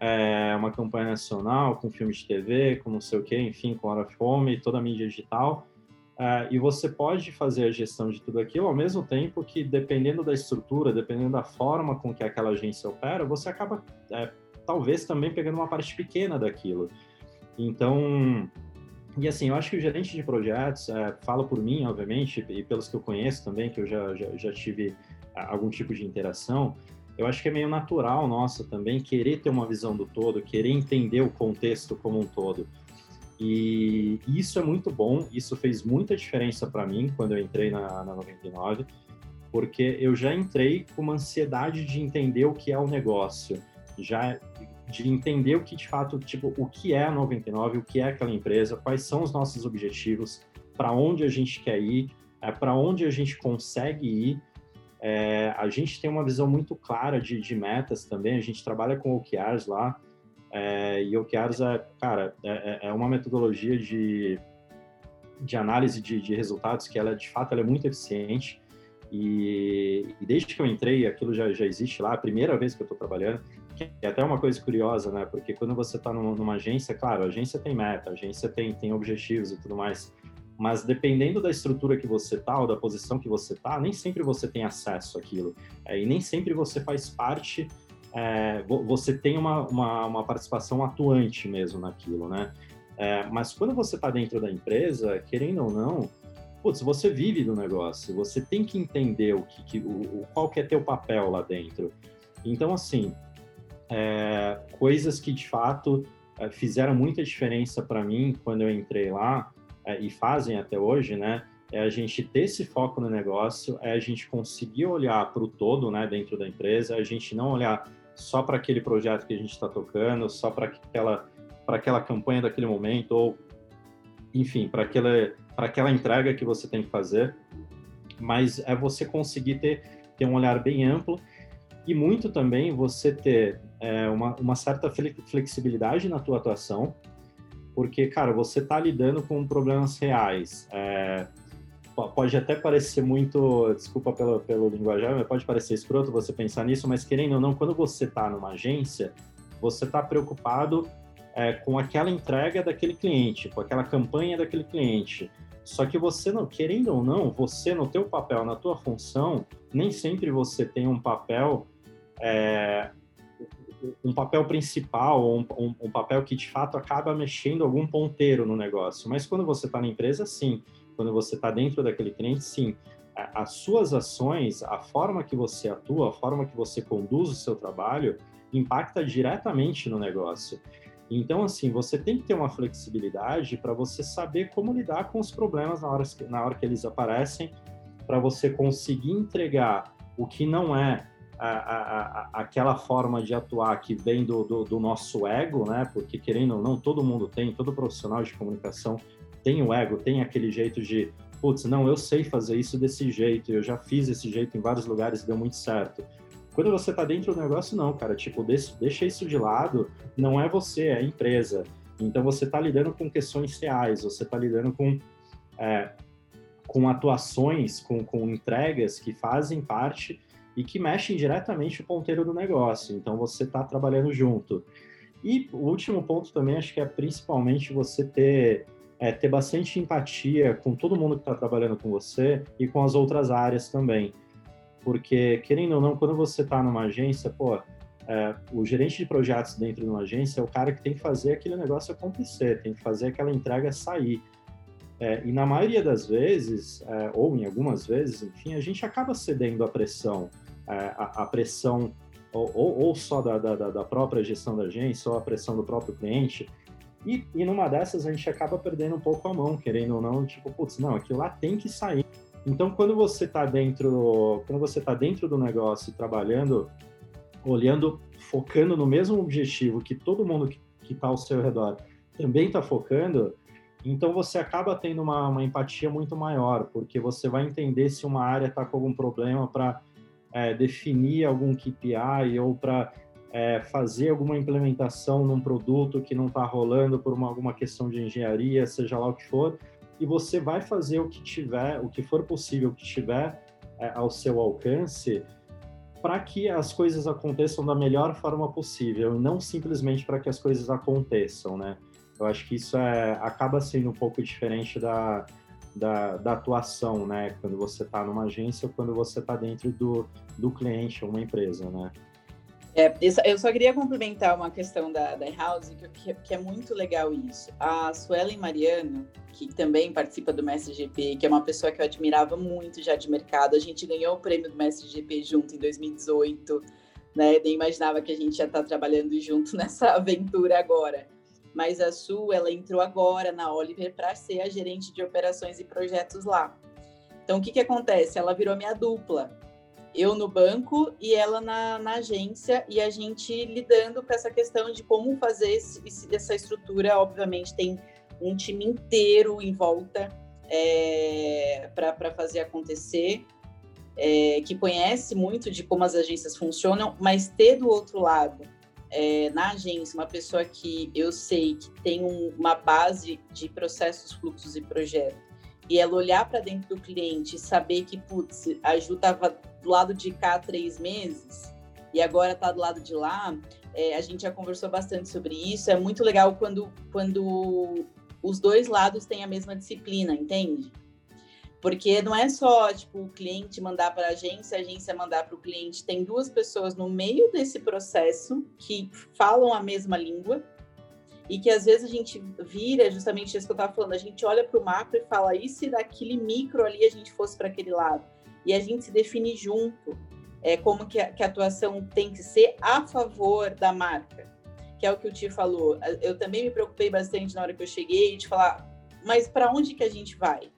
é, uma campanha nacional com filme de TV, com não sei o quê, enfim, com hora fome, toda a mídia digital, é, e você pode fazer a gestão de tudo aquilo ao mesmo tempo que, dependendo da estrutura, dependendo da forma com que aquela agência opera, você acaba, é, talvez, também pegando uma parte pequena daquilo. Então, e assim, eu acho que o gerente de projetos, é, fala por mim, obviamente, e pelos que eu conheço também, que eu já, já, já tive algum tipo de interação, eu acho que é meio natural nossa também querer ter uma visão do todo, querer entender o contexto como um todo. E isso é muito bom, isso fez muita diferença para mim quando eu entrei na, na 99, porque eu já entrei com uma ansiedade de entender o que é o negócio, já de entender o que de fato, tipo, o que é a 99, o que é aquela empresa, quais são os nossos objetivos, para onde a gente quer ir, é, para onde a gente consegue ir. É, a gente tem uma visão muito clara de, de, metas também, a gente trabalha com OKRs lá, é, e OKRs é, cara, é, é, é, uma metodologia de, de análise de, de, resultados que ela, de fato, ela é muito eficiente, e, e, desde que eu entrei, aquilo já, já existe lá, a primeira vez que eu estou trabalhando, que é até uma coisa curiosa, né, porque quando você está numa, agência, claro, a agência tem meta, a agência tem, tem objetivos e tudo mais, mas dependendo da estrutura que você tá ou da posição que você tá, nem sempre você tem acesso àquilo é, e nem sempre você faz parte, é, você tem uma, uma, uma, participação atuante mesmo naquilo, né? É, mas quando você está dentro da empresa, querendo ou não, putz, você vive do negócio, você tem que entender o que, que o, qual que é teu papel lá dentro. Então, assim, é, coisas que de fato é, fizeram muita diferença para mim quando eu entrei lá, é, e fazem até hoje, né? É a gente ter esse foco no negócio, é a gente conseguir olhar para o todo, né, dentro da empresa, a gente não olhar só para aquele projeto que a gente está tocando, só para aquela para aquela campanha daquele momento ou enfim, para aquela para aquela entrega que você tem que fazer, mas é você conseguir ter ter um olhar bem amplo e muito também você ter é, uma, uma certa flexibilidade na tua atuação, porque, cara, você está lidando com problemas reais. É, pode até parecer muito, desculpa pelo, pelo linguajar, mas pode parecer escroto você pensar nisso, mas querendo ou não, quando você está numa agência, você está preocupado é, com aquela entrega daquele cliente, com aquela campanha daquele cliente. Só que você não, querendo ou não, você no teu papel, na tua função, nem sempre você tem um papel é, um papel principal, um, um, um, papel que de fato acaba mexendo algum ponteiro no negócio. Mas quando você está na empresa, sim. Quando você está dentro daquele cliente, sim. As suas ações, a forma que você atua, a forma que você conduz o seu trabalho, impacta diretamente no negócio. Então, assim, você tem que ter uma flexibilidade para você saber como lidar com os problemas na hora, na hora que eles aparecem, para você conseguir entregar o que não é a, a, aquela forma de atuar que vem do, do, do, nosso ego, né? Porque querendo ou não, todo mundo tem, todo profissional de comunicação tem o ego, tem aquele jeito de, putz, não, eu sei fazer isso desse jeito, eu já fiz esse jeito em vários lugares deu muito certo. Quando você tá dentro do negócio, não, cara, tipo, deixa, deixa isso de lado, não é você, é a empresa. Então você tá lidando com questões reais, você tá lidando com é, com atuações, com, com entregas que fazem parte e que mexem diretamente o ponteiro do negócio. Então você está trabalhando junto. E o último ponto também acho que é principalmente você ter é, ter bastante empatia com todo mundo que está trabalhando com você e com as outras áreas também. Porque, querendo ou não, quando você está numa agência, pô, é, o gerente de projetos dentro de uma agência é o cara que tem que fazer aquele negócio acontecer, tem que fazer aquela entrega sair. É, e na maioria das vezes, é, ou em algumas vezes, enfim, a gente acaba cedendo à pressão, a, a, pressão ou, ou, ou só da, da, da, própria gestão da agência, ou a pressão do próprio cliente. E, e numa dessas a gente acaba perdendo um pouco a mão, querendo ou não, tipo, putz, não, aquilo lá tem que sair. Então, quando você está dentro, quando você está dentro do negócio, trabalhando, olhando, focando no mesmo objetivo que todo mundo que está ao seu redor também está focando, então você acaba tendo uma, uma, empatia muito maior, porque você vai entender se uma área está com algum problema para é, definir algum KPI ou para é, fazer alguma implementação num produto que não está rolando por uma, alguma questão de engenharia, seja lá o que for, e você vai fazer o que tiver, o que for possível, o que tiver é, ao seu alcance, para que as coisas aconteçam da melhor forma possível, e não simplesmente para que as coisas aconteçam, né? Eu acho que isso é, acaba sendo um pouco diferente da, da, da atuação, né? Quando você está numa agência ou quando você está dentro do, do cliente, uma empresa, né? É, eu só queria complementar uma questão da, da House, que, que, é muito legal isso. A Suelen Mariano, que também participa do MSGP, que é uma pessoa que eu admirava muito já de mercado, a gente ganhou o prêmio do MSGP junto em 2018, né? Nem imaginava que a gente ia estar trabalhando junto nessa aventura agora mas a Su ela entrou agora na Oliver para ser a gerente de operações e projetos lá. Então o que que acontece? Ela virou minha dupla. Eu no banco e ela na, na agência e a gente lidando com essa questão de como fazer esse, essa estrutura. Obviamente tem um time inteiro em volta é, para fazer acontecer. É, que conhece muito de como as agências funcionam, mas ter do outro lado é, na agência uma pessoa que eu sei que tem um, uma base de processos, fluxos e projetos, e ela olhar para dentro do cliente e saber que, putz, a Ju estava do lado de cá há três meses e agora está do lado de lá, é, a gente já conversou bastante sobre isso. É muito legal quando, quando os dois lados têm a mesma disciplina, entende? Porque não é só tipo o cliente mandar para a agência, a agência mandar para o cliente. Tem duas pessoas no meio desse processo que falam a mesma língua e que às vezes a gente vira justamente isso que eu estava falando. A gente olha para o macro e fala: e se daquele micro ali a gente fosse para aquele lado? E a gente se define junto. É como que a, que a atuação tem que ser a favor da marca, que é o que o Tio falou. Eu também me preocupei bastante na hora que eu cheguei de falar: mas para onde que a gente vai?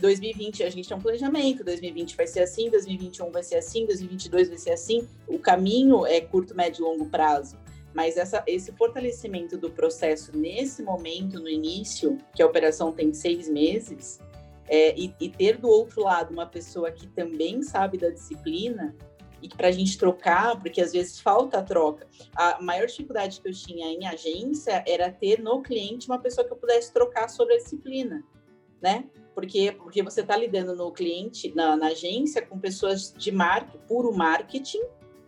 2020 a gente tem um planejamento, 2020 vai ser assim, 2021 vai ser assim, 2022 vai ser assim. O caminho é curto, médio e longo prazo. Mas essa, esse fortalecimento do processo nesse momento, no início, que a operação tem seis meses, é, e, e, ter do outro lado uma pessoa que também sabe da disciplina e para a gente trocar, porque às vezes falta a troca. A maior dificuldade que eu tinha em agência era ter no cliente uma pessoa que eu pudesse trocar sobre a disciplina, né? Porque, porque você está lidando no cliente, na, na, agência, com pessoas de marketing, puro marketing,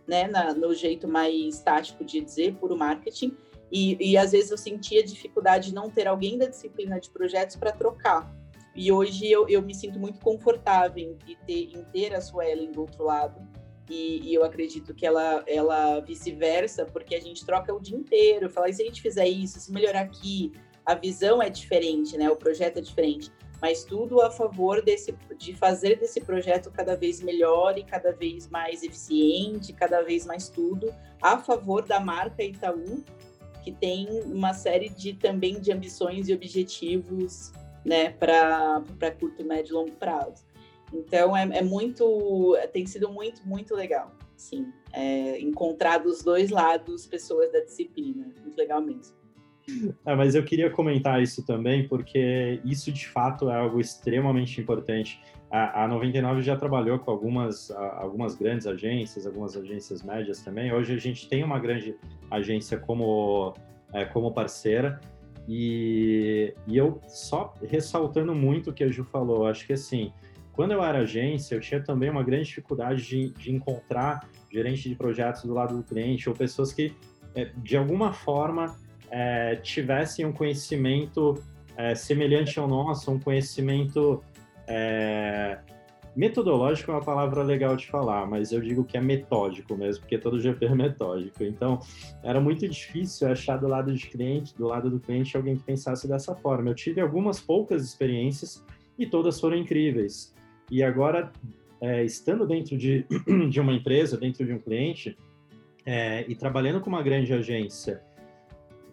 né, na, no jeito mais tático de dizer, puro marketing, e, e às vezes eu sentia dificuldade de não ter alguém da disciplina de projetos para trocar. E hoje eu, eu me sinto muito confortável em, ter, em ter a Suelen do outro lado, e, e, eu acredito que ela, ela vice-versa, porque a gente troca o dia inteiro, fala, e se a gente fizer isso, se melhorar aqui, a visão é diferente, né? O projeto é diferente mas tudo a favor desse, de fazer desse projeto cada vez melhor e cada vez mais eficiente, cada vez mais tudo a favor da marca Itaú, que tem uma série de também de ambições e objetivos, né, para curto, médio e longo prazo. Então é, é, muito, tem sido muito, muito legal, sim, é, encontrar dos dois lados pessoas da disciplina, muito legal mesmo. É, mas eu queria comentar isso também, porque isso de fato é algo extremamente importante. A, a 99 já trabalhou com algumas, algumas grandes agências, algumas agências médias também. Hoje a gente tem uma grande agência como, é, como parceira. E, e eu só ressaltando muito o que a Ju falou, acho que assim, quando eu era agência, eu tinha também uma grande dificuldade de, de encontrar gerente de projetos do lado do cliente ou pessoas que, é, de alguma forma, é, tivessem um conhecimento é, semelhante ao nosso, um conhecimento é, Metodológico é uma palavra legal de falar, mas eu digo que é metódico mesmo, porque todo GP é metódico. Então, era muito difícil achar do lado de cliente, do lado do cliente, alguém que pensasse dessa forma. Eu tive algumas poucas experiências e todas foram incríveis. E agora, é, estando dentro de, de uma empresa, dentro de um cliente, é, e trabalhando com uma grande agência,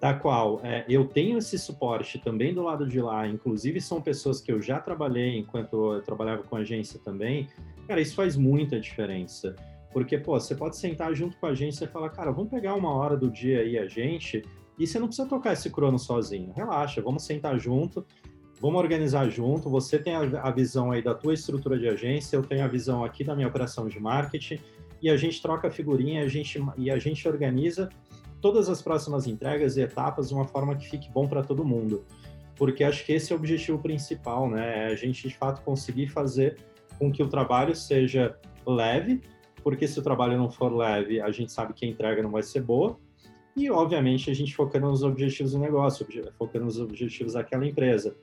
da qual é, eu tenho esse suporte também do lado de lá, inclusive são pessoas que eu já trabalhei enquanto eu trabalhava com agência também, cara, isso faz muita diferença. Porque, pô, você pode sentar junto com a agência e falar, cara, vamos pegar uma hora do dia aí a gente, e você não precisa tocar esse crono sozinho, relaxa, vamos sentar junto, vamos organizar junto, você tem a, visão aí da tua estrutura de agência, eu tenho a visão aqui da minha operação de marketing, e a gente troca figurinha a gente, e a gente organiza todas as próximas entregas e etapas de uma forma que fique bom para todo mundo. Porque acho que esse é o objetivo principal, né? É a gente de fato conseguir fazer com que o trabalho seja leve, porque se o trabalho não for leve, a gente sabe que a entrega não vai ser boa. E, obviamente, a gente focando nos objetivos do negócio, focando nos objetivos daquela empresa.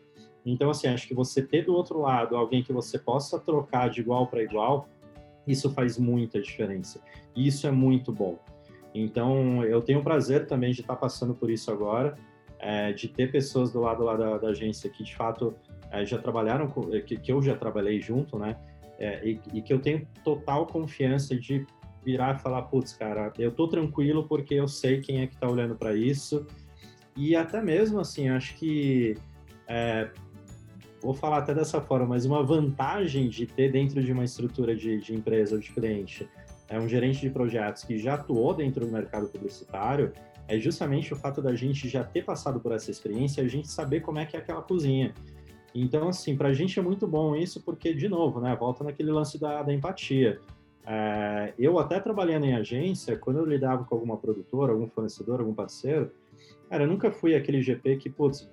Então, assim, acho que você ter do outro lado alguém que você possa trocar de igual para igual, isso faz muita diferença. E isso é muito bom. Então, eu tenho o prazer também de estar passando por isso agora, é, de ter pessoas do lado lá da, da agência que, de fato, é, já trabalharam, com, que, que, eu já trabalhei junto, né? É, e, e, que eu tenho total confiança de virar e falar, putz, cara, eu tô tranquilo porque eu sei quem é que tá olhando para isso. E até mesmo, assim, acho que é, vou falar até dessa forma, mas uma vantagem de ter dentro de uma estrutura de, de empresa ou de cliente é um gerente de projetos que já atuou dentro do mercado publicitário, é justamente o fato da gente já ter passado por essa experiência, a gente saber como é que é aquela cozinha. Então, assim, para a gente é muito bom isso, porque, de novo, né, volta naquele lance da, da empatia. É, eu até trabalhando em agência, quando eu lidava com alguma produtora, algum fornecedor, algum parceiro, cara, eu nunca fui aquele GP que, putz,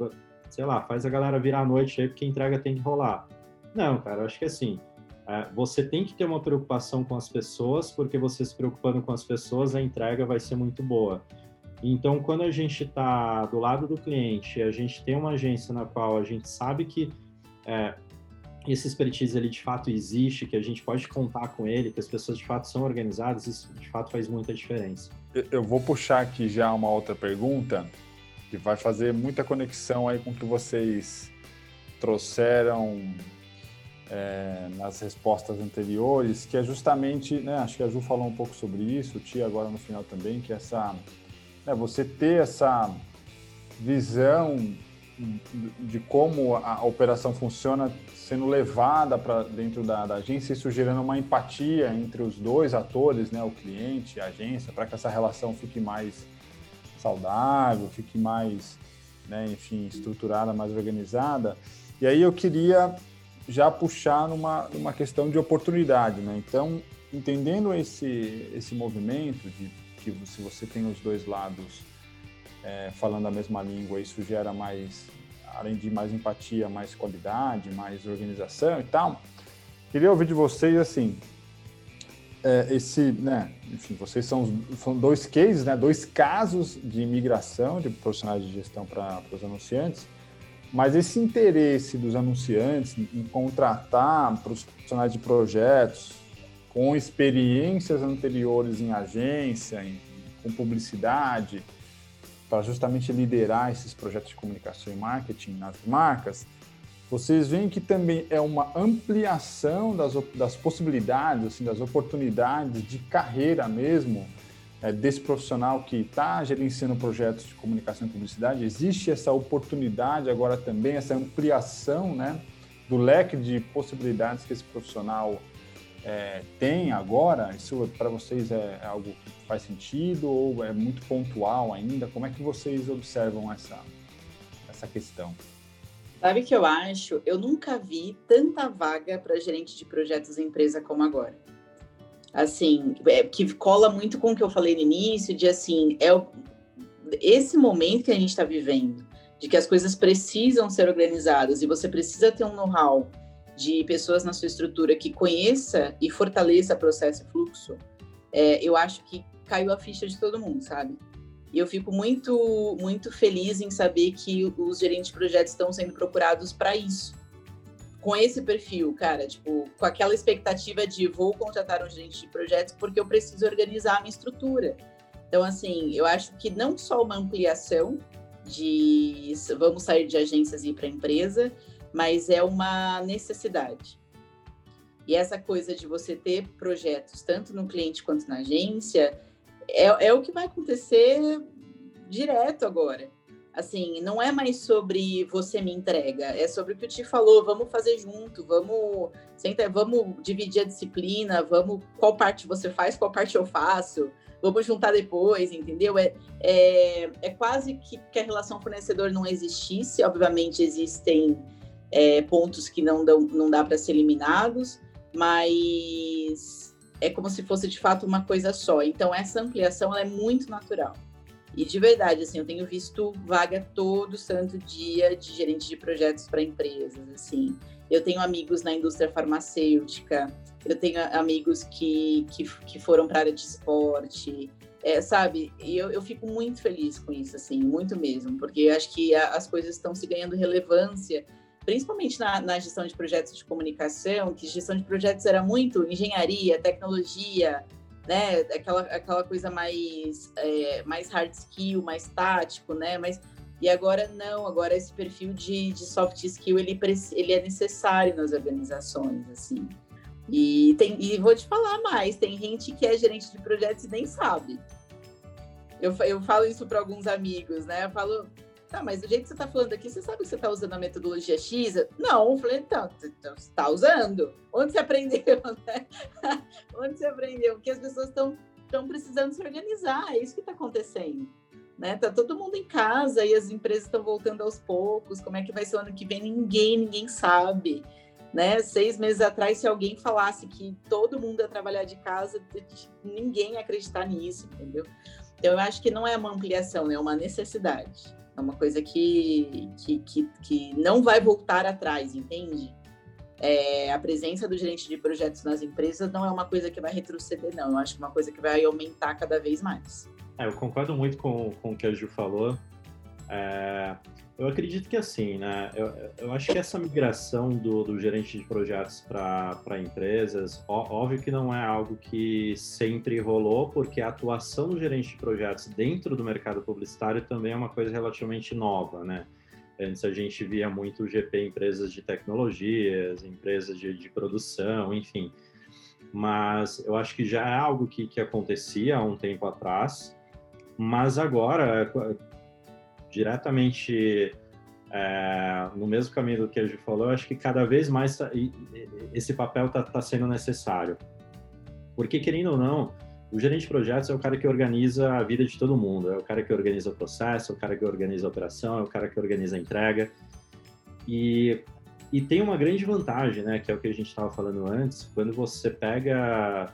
sei lá, faz a galera virar a noite aí porque a entrega tem que rolar. Não, cara, acho que assim, você tem que ter uma preocupação com as pessoas, porque você se preocupando com as pessoas, a entrega vai ser muito boa. Então, quando a gente está do lado do cliente, a gente tem uma agência na qual a gente sabe que é, esse expertise ele de fato existe, que a gente pode contar com ele, que as pessoas de fato são organizadas, isso de fato faz muita diferença. Eu vou puxar aqui já uma outra pergunta que vai fazer muita conexão aí com o que vocês trouxeram é, nas respostas anteriores, que é justamente, né, acho que a Ju falou um pouco sobre isso, o Tia agora no final também, que é essa, né, você ter essa visão de como a operação funciona sendo levada para dentro da, da, agência, isso gerando uma empatia entre os dois atores, né, o cliente e a agência, para que essa relação fique mais saudável, fique mais, né, enfim, estruturada, mais organizada. E aí eu queria já puxar numa, numa questão de oportunidade, né? Então, entendendo esse, esse movimento de que se você tem os dois lados é, falando a mesma língua, isso gera mais, além de mais empatia, mais qualidade, mais organização e tal. Queria ouvir de vocês, assim, é, esse, né, enfim, vocês são, são dois cases, né, dois casos de imigração de profissionais de gestão para os anunciantes. Mas esse interesse dos anunciantes em contratar profissionais de projetos com experiências anteriores em agência, em, com publicidade, para justamente liderar esses projetos de comunicação e marketing nas marcas, vocês veem que também é uma ampliação das, das possibilidades, assim, das oportunidades de carreira mesmo é, desse profissional que está gerenciando projetos de comunicação e publicidade, existe essa oportunidade agora também, essa ampliação né, do leque de possibilidades que esse profissional é, tem agora? Isso para vocês é, é, algo que faz sentido ou é muito pontual ainda? Como é que vocês observam essa, essa questão? Sabe que eu acho? Eu nunca vi tanta vaga para gerente de projetos em empresa como agora assim, é, que cola muito com o que eu falei no início, de assim, é o, esse momento que a gente está vivendo, de que as coisas precisam ser organizadas e você precisa ter um know-how de pessoas na sua estrutura que conheça e fortaleça processo e fluxo, é, eu acho que caiu a ficha de todo mundo, sabe? E eu fico muito, muito feliz em saber que os gerentes de projetos estão sendo procurados para isso com esse perfil, cara, tipo, com aquela expectativa de vou contratar um gerente de projetos porque eu preciso organizar a minha estrutura. Então, assim, eu acho que não só uma ampliação de vamos sair de agências e ir para empresa, mas é uma necessidade. E essa coisa de você ter projetos tanto no cliente quanto na agência é, é o que vai acontecer direto agora. Assim, não é mais sobre você me entrega, é sobre o que eu te falou, vamos fazer junto, vamos, senta, vamos dividir a disciplina, vamos, qual parte você faz, qual parte eu faço, vamos juntar depois, entendeu? É, é, é quase que, que a relação fornecedor não existisse, obviamente existem é, pontos que não, dão, não dá para ser eliminados, mas é como se fosse de fato uma coisa só. Então, essa ampliação é muito natural. E de verdade, assim, eu tenho visto vaga todo santo dia de gerente de projetos para empresas, assim. Eu tenho amigos na indústria farmacêutica, eu tenho amigos que, que, que foram para a área de esporte, é, sabe? E eu, eu fico muito feliz com isso, assim, muito mesmo, porque eu acho que a, as coisas estão se ganhando relevância, principalmente na, na gestão de projetos de comunicação, que gestão de projetos era muito engenharia, tecnologia, né? Aquela, aquela coisa mais, é, mais hard skill, mais tático, né? Mas, e agora não, agora esse perfil de, de soft skill, ele, ele é necessário nas organizações, assim. E, tem, e vou te falar mais, tem gente que é gerente de projetos e nem sabe. Eu, eu falo isso para alguns amigos, né? Eu falo, tá, mas do jeito que você está falando aqui, você sabe que você está usando a metodologia X? Não, eu falei, então, você está usando? Onde você aprendeu, né? Onde você aprendeu? Porque as pessoas estão estão precisando se organizar, é isso que está acontecendo. Né? Tá todo mundo em casa e as empresas estão voltando aos poucos. Como é que vai ser o ano que vem? Ninguém, ninguém sabe. Né? Seis meses atrás, se alguém falasse que todo mundo ia trabalhar de casa, ninguém ia acreditar nisso, entendeu? Então, eu acho que não é uma ampliação, é uma necessidade. É uma coisa que, que, que, que não vai voltar atrás, entende? É, a presença do gerente de projetos nas empresas não é uma coisa que vai retroceder, não. Eu acho que é uma coisa que vai aumentar cada vez mais. É, eu concordo muito com, com o que a Ju falou. É, eu acredito que assim, né? Eu, eu acho que essa migração do, do gerente de projetos para empresas, ó, óbvio que não é algo que sempre rolou, porque a atuação do gerente de projetos dentro do mercado publicitário também é uma coisa relativamente nova, né? Antes a gente via muito GP em empresas de tecnologias, empresas de, de produção, enfim. Mas eu acho que já é algo que, que acontecia há um tempo atrás, mas agora diretamente é, no mesmo caminho do que a gente falou, acho que cada vez mais tá, esse papel está tá sendo necessário. Porque, querendo ou não, o gerente de projetos é o cara que organiza a vida de todo mundo, é o cara que organiza o processo, é o cara que organiza a operação, é o cara que organiza a entrega. E, e tem uma grande vantagem, né, que é o que a gente estava falando antes, quando você pega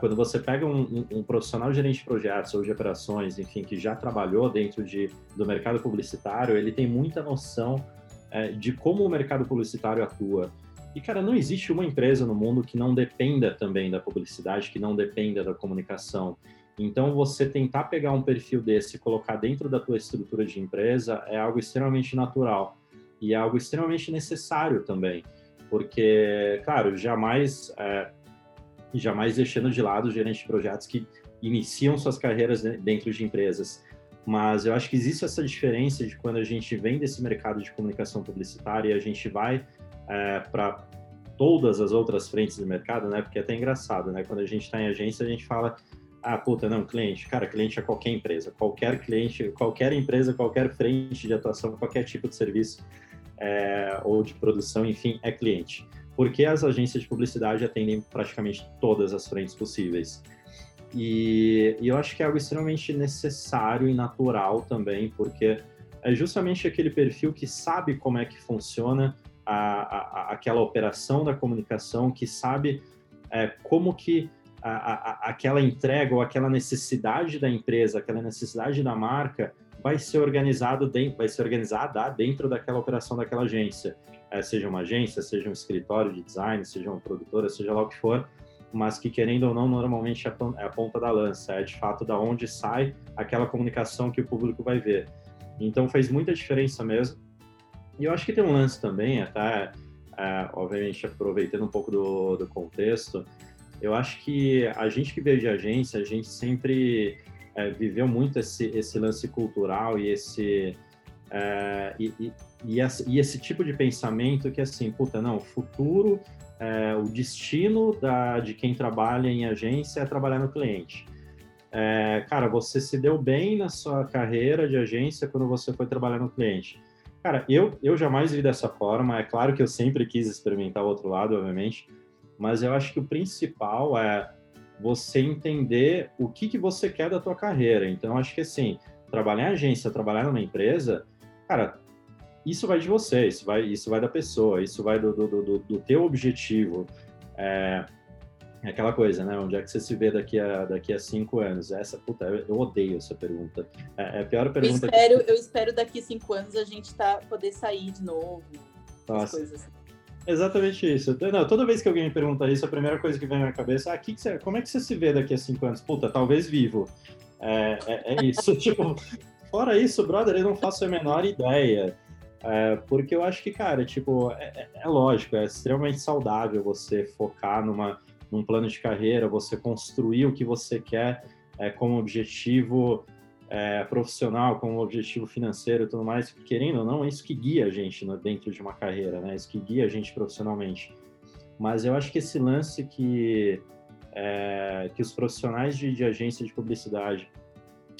quando você pega um, um, um, profissional gerente de projetos ou de operações, enfim, que já trabalhou dentro de, do mercado publicitário, ele tem muita noção é, de como o mercado publicitário atua. E, cara, não existe uma empresa no mundo que não dependa também da publicidade, que não dependa da comunicação. Então, você tentar pegar um perfil desse e colocar dentro da tua estrutura de empresa é algo extremamente natural e é algo extremamente necessário também. Porque, claro, jamais é, e jamais deixando de lado os gerentes de projetos que iniciam suas carreiras dentro de empresas. Mas eu acho que existe essa diferença de quando a gente vem desse mercado de comunicação publicitária e a gente vai é, para todas as outras frentes do mercado, né? Porque é até engraçado, né? Quando a gente está em agência, a gente fala, ah, puta, não, cliente, cara, cliente é qualquer empresa, qualquer cliente, qualquer empresa, qualquer frente de atuação, qualquer tipo de serviço é, ou de produção, enfim, é cliente porque as agências de publicidade atendem praticamente todas as frentes possíveis. E, e, eu acho que é algo extremamente necessário e natural também, porque é justamente aquele perfil que sabe como é que funciona a, a, aquela operação da comunicação, que sabe é, como que a, aquela entrega ou aquela necessidade da empresa, aquela necessidade da marca vai ser organizado dentro, vai ser organizada dentro daquela operação daquela agência é, seja uma agência, seja um escritório de design, seja uma produtora, seja lá o que for, mas que querendo ou não, normalmente é, é a ponta da lança, é de fato da onde sai aquela comunicação que o público vai ver. Então faz muita diferença mesmo. E eu acho que tem um lance também, até é, obviamente aproveitando um pouco do, do contexto, eu acho que a gente que veio de agência, a gente sempre é, viveu muito esse, esse lance cultural e esse, é, e, e, e, esse, e, esse, tipo de pensamento que assim, puta, não, o futuro, é, o destino da, de quem trabalha em agência é trabalhar no cliente. É, cara, você se deu bem na sua carreira de agência quando você foi trabalhar no cliente. Cara, eu, eu jamais vi dessa forma. É claro que eu sempre quis experimentar o outro lado, obviamente, mas eu acho que o principal é você entender o que, que você quer da tua carreira. Então, acho que assim, trabalhar em agência, trabalhar numa empresa, cara, isso vai de você, isso vai, isso vai da pessoa, isso vai do, do, do, do teu objetivo. É, é aquela coisa, né? Onde é que você se vê daqui a, daqui a cinco anos? Essa, puta, eu, odeio essa pergunta. É, é a pior pergunta. Eu espero, que... eu espero daqui a cinco anos a gente tá, poder sair de novo. Nossa. Coisas assim. Exatamente isso. Não, toda vez que alguém me pergunta isso, a primeira coisa que vem na minha cabeça é ah, que que como é que você se vê daqui a cinco anos? Puta, talvez vivo. É, é, é isso. tipo, fora isso, brother, eu não faço a menor ideia. É, porque eu acho que, cara, tipo, é, é, é, lógico, é extremamente saudável você focar numa, num plano de carreira, você construir o que você quer é, como objetivo é, profissional, como objetivo financeiro e tudo mais, querendo ou não, é isso que guia a gente dentro de uma carreira, né? Isso que guia a gente profissionalmente. Mas eu acho que esse lance que, é, que os profissionais de, de, agência de publicidade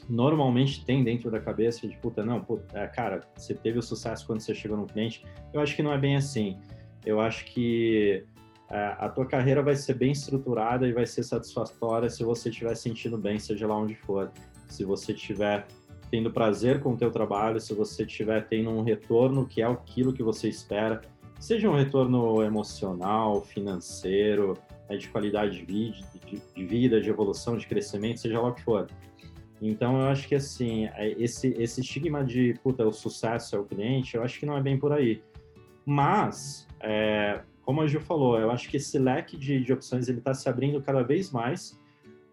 normalmente têm dentro da cabeça de, puta, não, é, cara, você teve o sucesso quando você chegou no cliente, eu acho que não é bem assim. Eu acho que é, a tua carreira vai ser bem estruturada e vai ser satisfatória se você estiver sentindo bem, seja lá onde for se você estiver tendo prazer com o teu trabalho, se você estiver tendo um retorno que é aquilo que você espera, seja um retorno emocional, financeiro, né, de qualidade de vida, de evolução, de crescimento, seja lá o que for. Então, eu acho que, assim, é, esse, esse estigma de, puta, o sucesso é o cliente, eu acho que não é bem por aí. Mas, é, como a Gil falou, eu acho que esse leque de, de opções, ele está se abrindo cada vez mais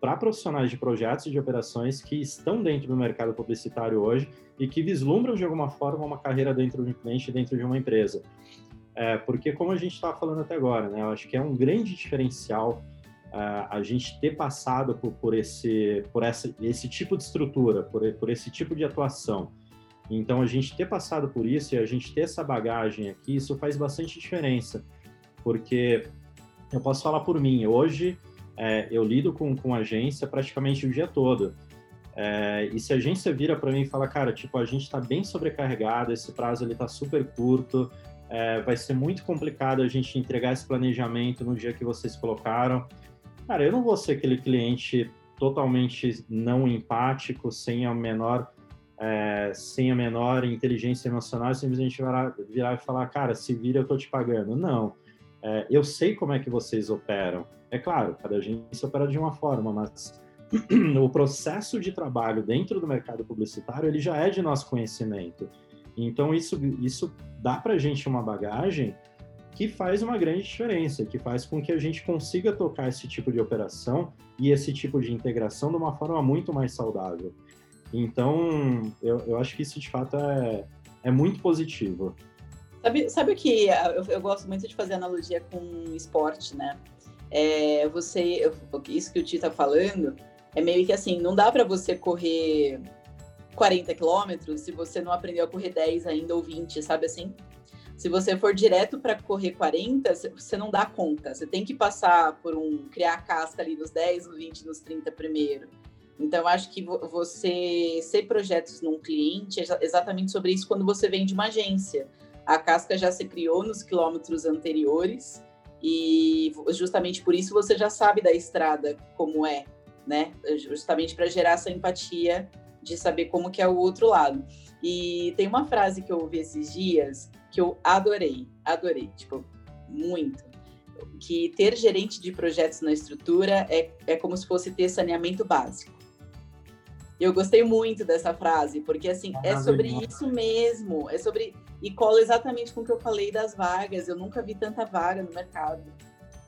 para profissionais de projetos e de operações que estão dentro do mercado publicitário hoje e que vislumbram de alguma forma uma carreira dentro de um cliente, dentro de uma empresa. É, porque, como a gente estava falando até agora, né, eu acho que é um grande diferencial uh, a gente ter passado por, por, esse, por essa, esse tipo de estrutura, por, por esse tipo de atuação. Então, a gente ter passado por isso e a gente ter essa bagagem aqui, isso faz bastante diferença. Porque eu posso falar por mim, hoje é, eu lido com, com agência praticamente o dia todo. É, e se a agência vira para mim e fala, cara, tipo, a gente está bem sobrecarregado, esse prazo ele está super curto, é, vai ser muito complicado a gente entregar esse planejamento no dia que vocês colocaram. Cara, eu não vou ser aquele cliente totalmente não empático, sem a menor é, sem a menor inteligência emocional, simplesmente virar, virar e falar, cara, se vira, eu tô te pagando. Não. É, eu sei como é que vocês operam. É claro, cada agência opera de uma forma, mas o processo de trabalho dentro do mercado publicitário ele já é de nosso conhecimento. Então isso isso dá para a gente uma bagagem que faz uma grande diferença, que faz com que a gente consiga tocar esse tipo de operação e esse tipo de integração de uma forma muito mais saudável. Então, eu, eu acho que isso de fato é, é muito positivo. Sabe, sabe o que eu, eu gosto muito de fazer analogia com esporte, né? É, você, isso que o Ti tá falando, é meio que assim, não dá para você correr 40 quilômetros se você não aprendeu a correr 10 ainda ou 20, sabe assim? Se você for direto para correr 40, você não dá conta. Você tem que passar por um criar a casca ali nos 10, nos 20, nos 30 primeiro. Então, acho que você ser projetos num cliente é exatamente sobre isso quando você vem de uma agência a casca já se criou nos quilômetros anteriores e justamente por isso você já sabe da estrada como é, né? Justamente para gerar essa empatia de saber como que é o outro lado. E tem uma frase que eu ouvi esses dias que eu adorei, adorei, tipo, muito. Que ter gerente de projetos na estrutura é, é como se fosse ter saneamento básico. Eu gostei muito dessa frase, porque assim, é sobre isso mesmo, é sobre e cola exatamente com o que eu falei das vagas. Eu nunca vi tanta vaga no mercado.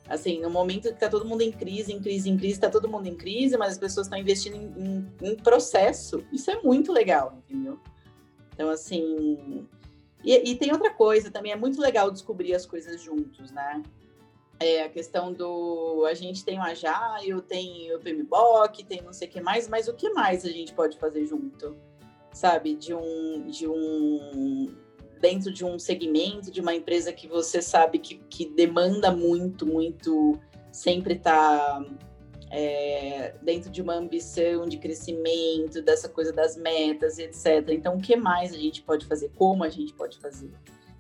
Assim, no momento que tá todo mundo em crise, em crise, em crise, tá todo mundo em crise, mas as pessoas estão investindo em, em, em, processo. Isso é muito legal, entendeu? Então, assim, E, e, tem outra coisa também, é muito legal descobrir as coisas juntos, né? É a questão do. A gente tem o Agile, tem o PMBOK, tem não sei o que mais, mas o que mais a gente pode fazer junto? Sabe? De um. De um dentro de um segmento, de uma empresa que você sabe que, que demanda muito, muito, sempre está é, dentro de uma ambição de crescimento, dessa coisa das metas, etc. Então, o que mais a gente pode fazer? Como a gente pode fazer?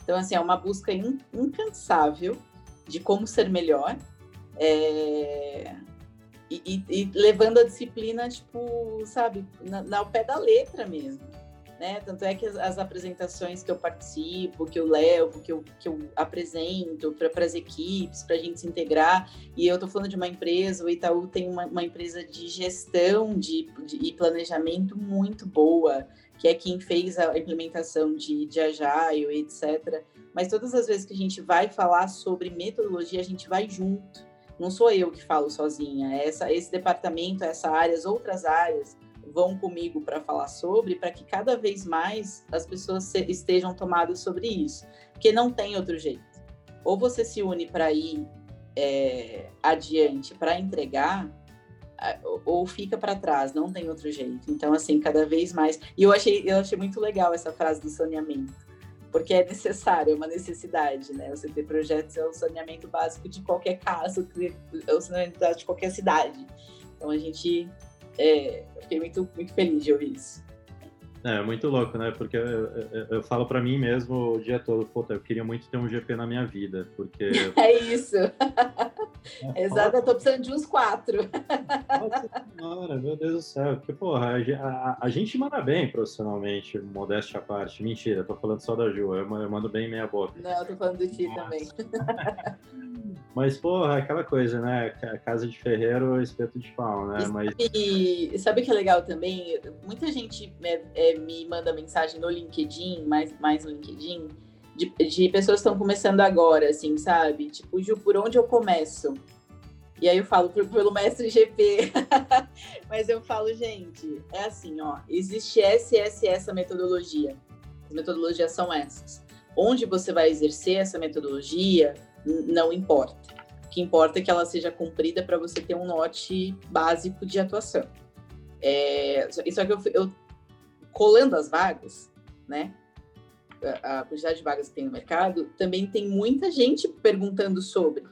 Então, assim, é uma busca incansável de como ser melhor é, e, e, e, levando a disciplina, tipo, sabe, na, na, ao pé da letra mesmo né? Tanto é que as, as apresentações que eu participo, que eu levo, que eu, que eu apresento para as equipes, para a gente se integrar, e eu estou falando de uma empresa, o Itaú tem uma, uma empresa de gestão de, de, e planejamento muito boa, que é quem fez a implementação de, de Agile, etc. Mas todas as vezes que a gente vai falar sobre metodologia, a gente vai junto. Não sou eu que falo sozinha, essa, esse departamento, essa área, as outras áreas vão comigo para falar sobre, para que cada vez mais as pessoas estejam tomadas sobre isso, porque não tem outro jeito. Ou você se une para ir é, adiante, para entregar, ou fica para trás, não tem outro jeito. Então, assim, cada vez mais. E eu achei, eu achei muito legal essa frase do saneamento, porque é necessário, é uma necessidade, né? Você ter projetos é o saneamento básico de qualquer casa, é o saneamento de qualquer cidade. Então, a gente é, fiquei muito, muito feliz de ouvir isso. É, muito louco, né? Porque eu, eu, eu falo para mim mesmo o dia todo, puta, eu queria muito ter um GP na minha vida, porque... É isso! Exato, eu tô precisando de uns quatro. Nossa senhora, meu Deus do céu, porque, porra, a, a, a, gente manda bem profissionalmente, modéstia à parte. Mentira, tô falando só da Ju, eu, eu mando bem meia boca. Não, eu tô falando do Ti também. Mas, porra, aquela coisa, né? Casa de ferreiro, espeto de pau, né? Mas... E sabe o que é legal também? Muita gente é, é, me manda mensagem no LinkedIn, mais, mais no LinkedIn, de, de pessoas que estão começando agora, assim, sabe? Tipo, Ju, por onde eu começo? E aí eu falo pelo mestre GP. Mas eu falo, gente, é assim, ó, existe essa e essa, essa metodologia. As metodologias são essas. Onde você vai exercer essa metodologia, não importa. O que importa é que ela seja cumprida para você ter um norte básico de atuação. É, só que eu, eu colando as vagas, né? A, quantidade de vagas que tem no mercado, também tem muita gente perguntando sobre.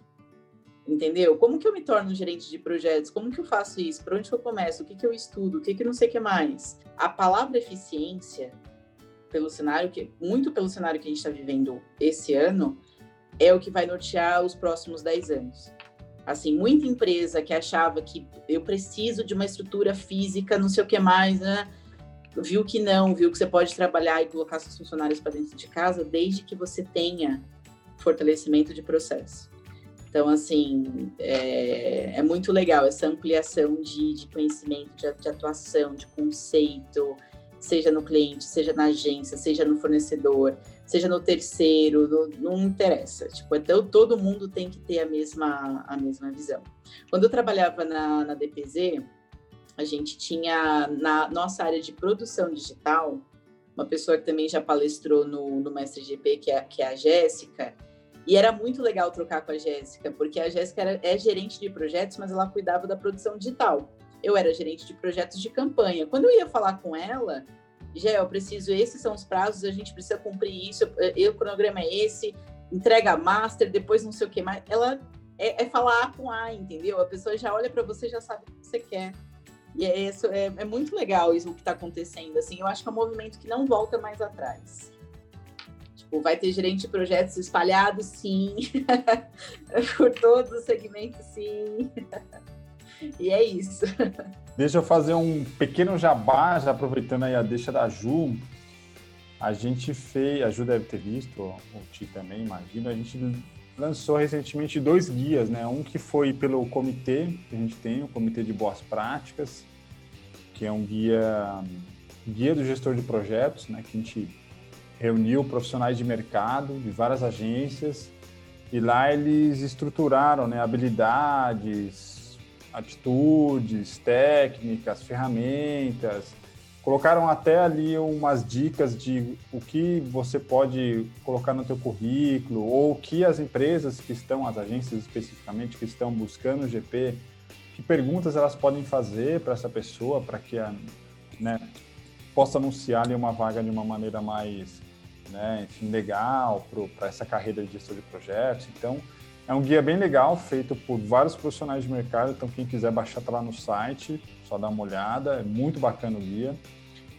Entendeu? Como que eu me torno gerente de projetos? Como que eu faço isso? Por onde eu começo? O que, que eu estudo? O que, que não sei o que mais? A palavra eficiência, pelo cenário que muito pelo cenário que a gente está vivendo esse ano, é o que vai nortear os próximos 10 anos. Assim, muita empresa que achava que eu preciso de uma estrutura física, não sei o que mais, né? Viu que não, viu que você pode trabalhar e colocar seus funcionários para dentro de casa, desde que você tenha fortalecimento de processo. Então, assim, é, é muito legal essa ampliação de, de conhecimento, de, de atuação, de conceito, seja no cliente, seja na agência, seja no fornecedor seja no terceiro, no, não interessa. Tipo, então todo mundo tem que ter a mesma, a mesma visão. Quando eu trabalhava na, na DPZ, a gente tinha na nossa área de produção digital uma pessoa que também já palestrou no, no Mestre GP, que é, que é a Jéssica, e era muito legal trocar com a Jéssica, porque a Jéssica é gerente de projetos, mas ela cuidava da produção digital. Eu era gerente de projetos de campanha. Quando eu ia falar com ela, já eu preciso, esses são os prazos, a gente precisa cumprir isso, eu, o cronograma é esse, entrega master, depois não sei o que mais. Ela é, é falar com A, entendeu? A pessoa já olha para você já sabe o que você quer. E é, isso, é, é muito legal isso que está acontecendo. Assim, eu acho que é um movimento que não volta mais atrás. Tipo, vai ter gerente de projetos espalhados, sim. Por todos os segmentos, sim. e é isso. Deixa eu fazer um pequeno jabá, já aproveitando aí a deixa da Ju. A gente fez, a Ju deve ter visto, o Ti também, imagino, a gente lançou recentemente dois guias, né? Um que foi pelo comitê que a gente tem, o Comitê de Boas Práticas, que é um guia, guia do gestor de projetos, né? Que a gente reuniu profissionais de mercado de várias agências e lá eles estruturaram, né? Habilidades, atitudes, técnicas, ferramentas, Colocaram até ali umas dicas de o que você pode colocar no teu currículo ou que as empresas que estão, as agências especificamente, que estão buscando o GP, que perguntas elas podem fazer para essa pessoa para que a, né, possa anunciar ali uma vaga de uma maneira mais né, enfim, legal para essa carreira de gestor de projetos. Então, é um guia bem legal, feito por vários profissionais de mercado. Então, quem quiser baixar, tá lá no site, só dá uma olhada. É muito bacana o guia.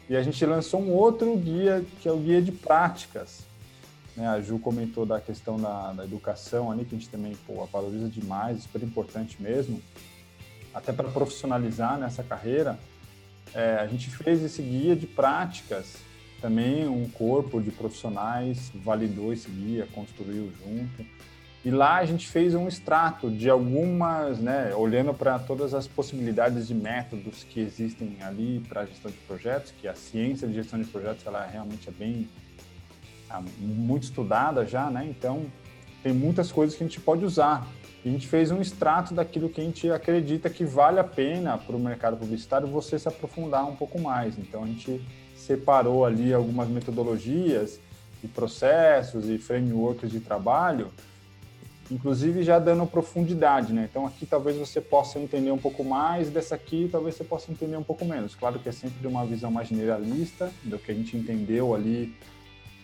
E a gente lançou um outro guia, que é o guia de práticas. Né? A Ju comentou da questão da, da educação ali, que a gente também pô, valoriza demais, super importante mesmo. Até para profissionalizar nessa carreira, é, a gente fez esse guia de práticas. Também um corpo de profissionais validou esse guia, construiu junto e lá a gente fez um extrato de algumas, né, olhando para todas as possibilidades de métodos que existem ali para gestão de projetos, que a ciência de gestão de projetos ela realmente é bem é muito estudada já, né? Então tem muitas coisas que a gente pode usar. E a gente fez um extrato daquilo que a gente acredita que vale a pena para o mercado publicitário você se aprofundar um pouco mais. Então a gente separou ali algumas metodologias e processos e frameworks de trabalho inclusive já dando profundidade, né? Então aqui talvez você possa entender um pouco mais, dessa aqui talvez você possa entender um pouco menos. Claro que é sempre uma visão mais generalista do que a gente entendeu ali,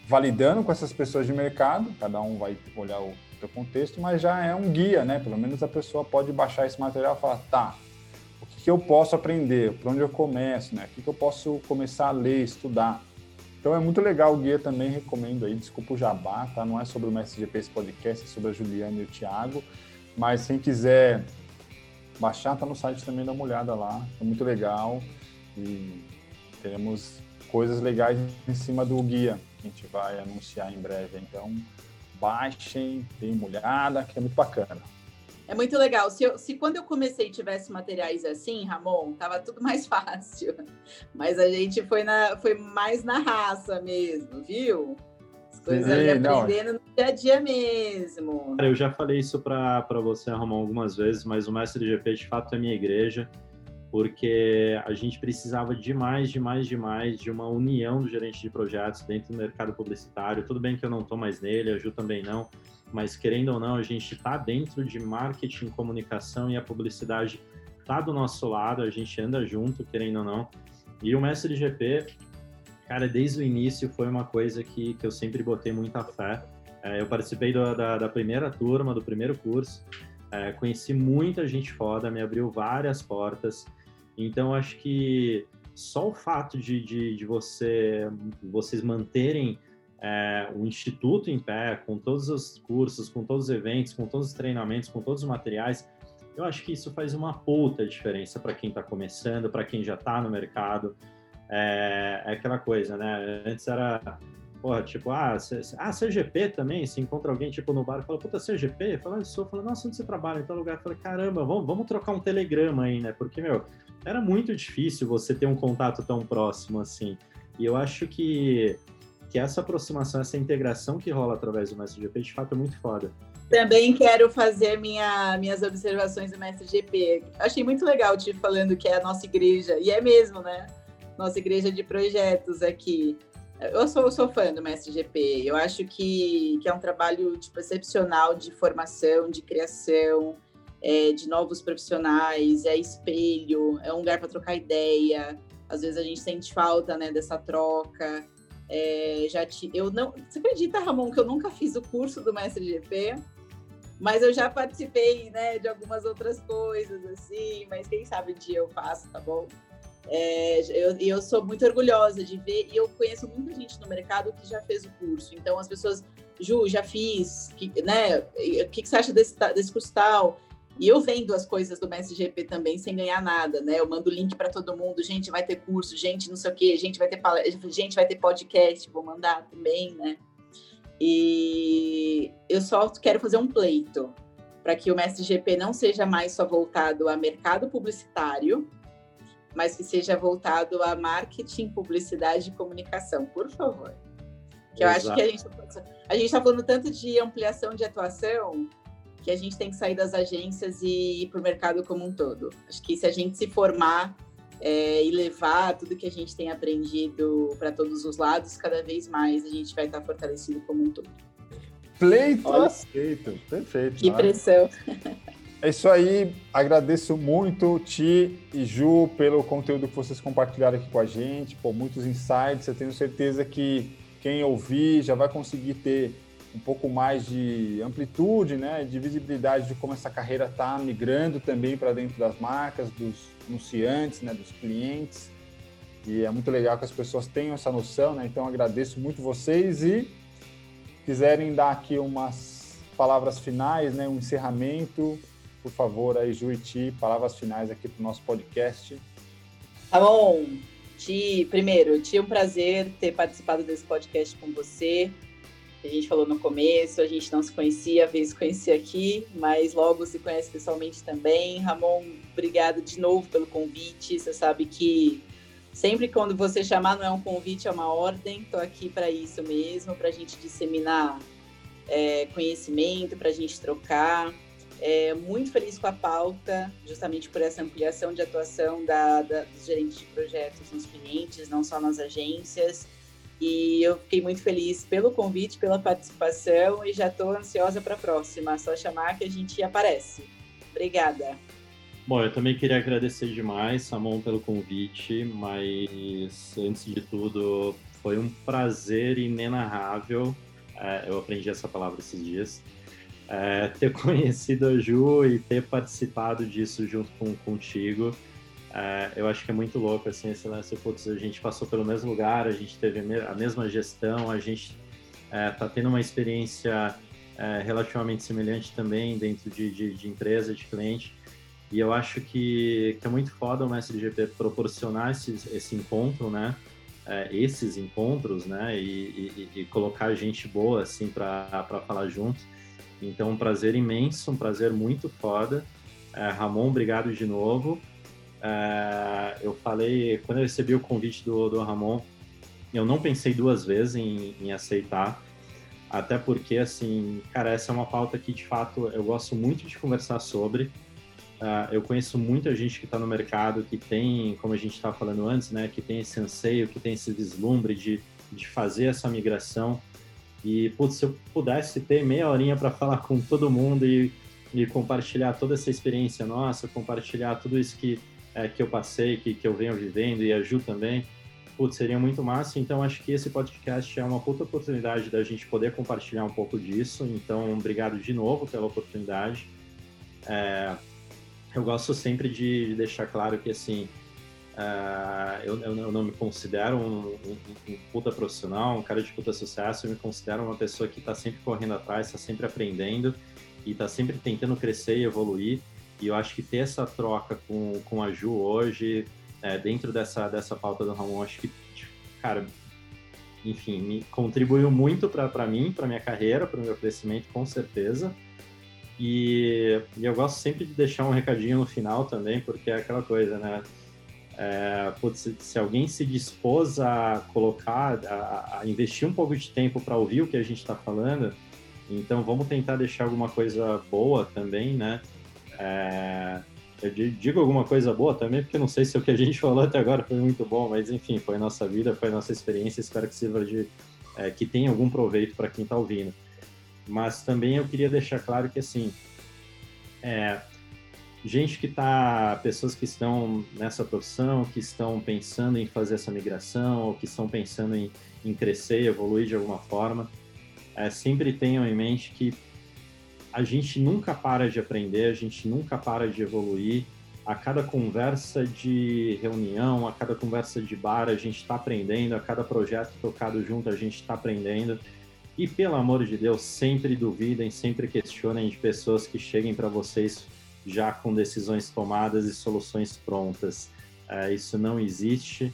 validando com essas pessoas de mercado, cada um vai olhar o seu contexto, mas já é um guia, né? Pelo menos a pessoa pode baixar esse material e falar, tá, o que, que eu posso aprender, por onde eu começo, né? O que, que eu posso começar a ler, estudar. Então é muito legal o guia também, recomendo aí, desculpa o jabá, tá? Não é sobre o MSGP esse podcast, é sobre a Juliana e o Thiago, mas quem quiser baixar, tá no site também, dá uma olhada lá, é muito legal e teremos coisas legais em cima do guia que a gente vai anunciar em breve, então baixem, deem uma olhada, que é muito bacana. É muito legal. Se, eu, se quando eu comecei tivesse materiais assim, Ramon, tava tudo mais fácil. Mas a gente foi, na, foi mais na raça mesmo, viu? As coisas Sim, aprendendo no dia a dia mesmo. Eu já falei isso para você, Ramon, algumas vezes, mas o Mestre GP de fato é minha igreja, porque a gente precisava demais, demais, demais de uma união do gerente de projetos dentro do mercado publicitário. Tudo bem que eu não estou mais nele, a Ju também não mas querendo ou não, a gente está dentro de marketing, comunicação e a publicidade está do nosso lado, a gente anda junto, querendo ou não. E o mestre GP, cara, desde o início foi uma coisa que, que eu sempre botei muita fé. É, eu participei do, da, da, primeira turma, do primeiro curso, é, conheci muita gente foda, me abriu várias portas. Então, acho que só o fato de, de, de você, vocês manterem é, o instituto em pé, com todos os cursos, com todos os eventos, com todos os treinamentos, com todos os materiais, eu acho que isso faz uma puta diferença para quem está começando, para quem já está no mercado. É, é, aquela coisa, né? Antes era, porra, tipo, ah, ah, CGP também. Se encontra alguém, tipo, no bar e fala, puta, CGP? Fala, eu sou. Fala, nossa, onde você trabalha? Em tal lugar. Falei, caramba, vamos, vamos trocar um telegrama aí, né? Porque, meu, era muito difícil você ter um contato tão próximo assim. E eu acho que que essa aproximação, essa integração que rola através do MSGP, de fato, é muito foda. Também quero fazer minha, minhas observações do MSGP. Achei muito legal te falando que é a nossa igreja, e é mesmo, né? Nossa igreja de projetos aqui. Eu sou, eu sou fã do MSGP. Eu acho que, que é um trabalho tipo, excepcional de formação, de criação, é, de novos profissionais, é espelho, é um lugar para trocar ideia. Às vezes a gente sente falta né, dessa troca. É, já te, eu não, você acredita, Ramon, que eu nunca fiz o curso do Mestre GP, mas eu já participei, né, de algumas outras coisas assim, mas quem sabe um dia eu faço, tá bom? É, eu, eu sou muito orgulhosa de ver e eu conheço muita gente no mercado que já fez o curso. Então as pessoas, Ju, já fiz, que, né? O que, que você acha desse, desse curso tal? E eu vendo as coisas do MSGP também sem ganhar nada, né? Eu mando link para todo mundo, gente, vai ter curso, gente, não sei o quê, gente vai ter palestra, gente vai ter podcast, vou mandar também, né? E eu só quero fazer um pleito para que o MSGP não seja mais só voltado a mercado publicitário, mas que seja voltado a marketing, publicidade e comunicação, por favor. Que eu acho que a gente tá a gente está falando tanto de ampliação de atuação que a gente tem que sair das agências e ir para o mercado como um todo. Acho que se a gente se formar é, e levar tudo que a gente tem aprendido para todos os lados, cada vez mais a gente vai estar fortalecido como um todo. Pleito Olha, aceito, perfeito. Que pressão. É isso aí, agradeço muito Ti e Ju pelo conteúdo que vocês compartilharam aqui com a gente, por muitos insights, eu tenho certeza que quem ouvir já vai conseguir ter um pouco mais de amplitude, né, de visibilidade de como essa carreira está migrando também para dentro das marcas, dos anunciantes, né, dos clientes. E é muito legal que as pessoas tenham essa noção, né? Então agradeço muito vocês e quiserem dar aqui umas palavras finais, né, um encerramento, por favor, aí Juiti, palavras finais aqui para o nosso podcast. Tá bom. Ti, primeiro, Ti, é um prazer ter participado desse podcast com você a gente falou no começo, a gente não se conhecia, às vezes conhecia aqui, mas logo se conhece pessoalmente também. Ramon, obrigado de novo pelo convite. Você sabe que sempre quando você chamar não é um convite, é uma ordem. Estou aqui para isso mesmo, para a gente disseminar é, conhecimento, para a gente trocar. É, muito feliz com a pauta, justamente por essa ampliação de atuação da, da, dos gerentes de projetos nos clientes, não só nas agências. E eu fiquei muito feliz pelo convite, pela participação e já estou ansiosa para a próxima. Só chamar que a gente aparece. Obrigada. Bom, eu também queria agradecer demais, Samon, pelo convite, mas antes de tudo, foi um prazer inenarrável. É, eu aprendi essa palavra esses dias. É, ter conhecido a Ju e ter participado disso junto com, contigo. É, eu acho que é muito louco, assim, esse lance, putz, a gente passou pelo mesmo lugar, a gente teve a mesma gestão, a gente está é, tendo uma experiência é, relativamente semelhante também dentro de, de, de, empresa, de cliente, e eu acho que, que é muito foda o Mestre GP proporcionar esse, esse encontro, né, esses encontros, né, e, e, e, colocar gente boa, assim, para falar junto. Então, um prazer imenso, um prazer muito foda. Ramon, obrigado de novo. É, eu falei, quando eu recebi o convite do, do Ramon, eu não pensei duas vezes em, em, aceitar, até porque, assim, cara, essa é uma pauta que, de fato, eu gosto muito de conversar sobre. Uh, eu conheço muita gente que está no mercado, que tem, como a gente estava falando antes, né, que tem esse anseio, que tem esse vislumbre de, de fazer essa migração. E, putz, se eu pudesse ter meia horinha para falar com todo mundo e, e compartilhar toda essa experiência nossa, compartilhar tudo isso que é, que eu passei, que, que eu venho vivendo, e a Ju também, putz, seria muito massa. Então, acho que esse podcast é uma puta oportunidade da gente poder compartilhar um pouco disso. Então, obrigado de novo pela oportunidade. É, eu gosto sempre de deixar claro que, assim, uh, eu, eu, não me considero um, um, um, puta profissional, um cara de puta sucesso, eu me considero uma pessoa que está sempre correndo atrás, está sempre aprendendo e está sempre tentando crescer e evoluir. E eu acho que ter essa troca com, com a Ju hoje, é, dentro dessa, dessa pauta do Ramon, acho que, cara, enfim, me contribuiu muito para mim, para minha carreira, para o meu crescimento, com certeza. E, e, eu gosto sempre de deixar um recadinho no final também, porque é aquela coisa, né? É, putz, se alguém se dispôs a colocar, a, a investir um pouco de tempo para ouvir o que a gente está falando, então vamos tentar deixar alguma coisa boa também, né? É, eu digo alguma coisa boa também, porque não sei se o que a gente falou até agora foi muito bom, mas enfim, foi nossa vida, foi nossa experiência, espero que sirva de é, que tenha algum proveito para quem está ouvindo. Mas também eu queria deixar claro que assim, é, gente que está, pessoas que estão nessa profissão, que estão pensando em fazer essa migração, ou que estão pensando em, em crescer, evoluir de alguma forma, é, sempre tenham em mente que a gente nunca para de aprender, a gente nunca para de evoluir. A cada conversa de reunião, a cada conversa de bar, a gente está aprendendo, a cada projeto tocado junto, a gente está aprendendo. E pelo amor de Deus, sempre duvidem, sempre questionem de pessoas que cheguem para vocês já com decisões tomadas e soluções prontas. É, isso não existe.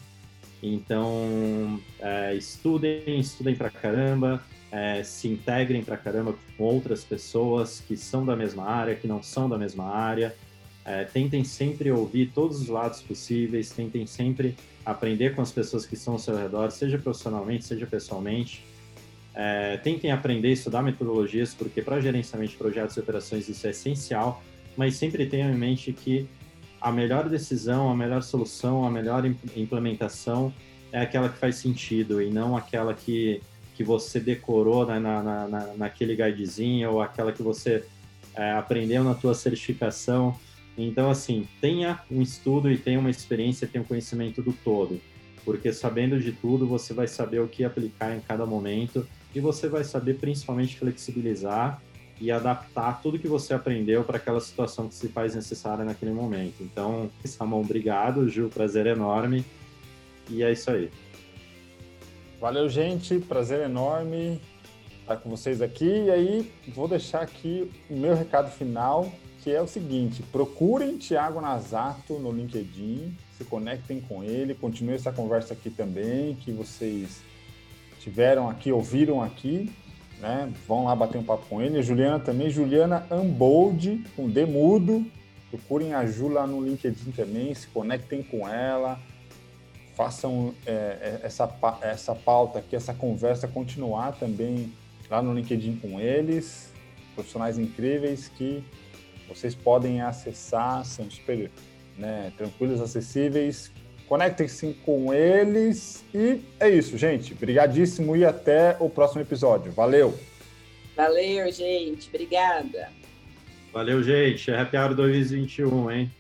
Então, é, estudem, estudem pra caramba, é, se integrem pra caramba com outras pessoas que são da mesma área, que não são da mesma área. É, tentem sempre ouvir todos os lados possíveis, tentem sempre aprender com as pessoas que estão ao seu redor, seja profissionalmente, seja pessoalmente. É, tentem aprender e estudar metodologias, porque para gerenciamento de projetos e operações isso é essencial, mas sempre tenham em mente que a melhor decisão, a melhor solução, a melhor implementação é aquela que faz sentido e não aquela que, que você decorou na, na, na, naquele guidezinho ou aquela que você é, aprendeu na tua certificação. Então, assim, tenha um estudo e tenha uma experiência, tenha um conhecimento do todo, porque sabendo de tudo, você vai saber o que aplicar em cada momento e você vai saber principalmente flexibilizar e adaptar tudo que você aprendeu para aquela situação que se faz necessária naquele momento. Então, Samon, obrigado, Ju, prazer enorme. E é isso aí. Valeu, gente, prazer enorme estar com vocês aqui. E aí, vou deixar aqui o meu recado final, que é o seguinte: procurem Tiago Nazato no LinkedIn, se conectem com ele, continue essa conversa aqui também, que vocês tiveram aqui, ouviram aqui né? Vão lá bater um papo com ele. A Juliana também, Juliana Ambold, com D mudo. Procurem a Ju lá no LinkedIn também, se conectem com ela, façam é, é essa, essa pauta aqui, essa conversa continuar também lá no LinkedIn com eles. Profissionais incríveis que vocês podem acessar, são super né, tranquilos, acessíveis, Conectem-se com eles. E é isso, gente. Obrigadíssimo e até o próximo episódio. Valeu! Valeu, gente. Obrigada. Valeu, gente. Happy Hour 2021, hein?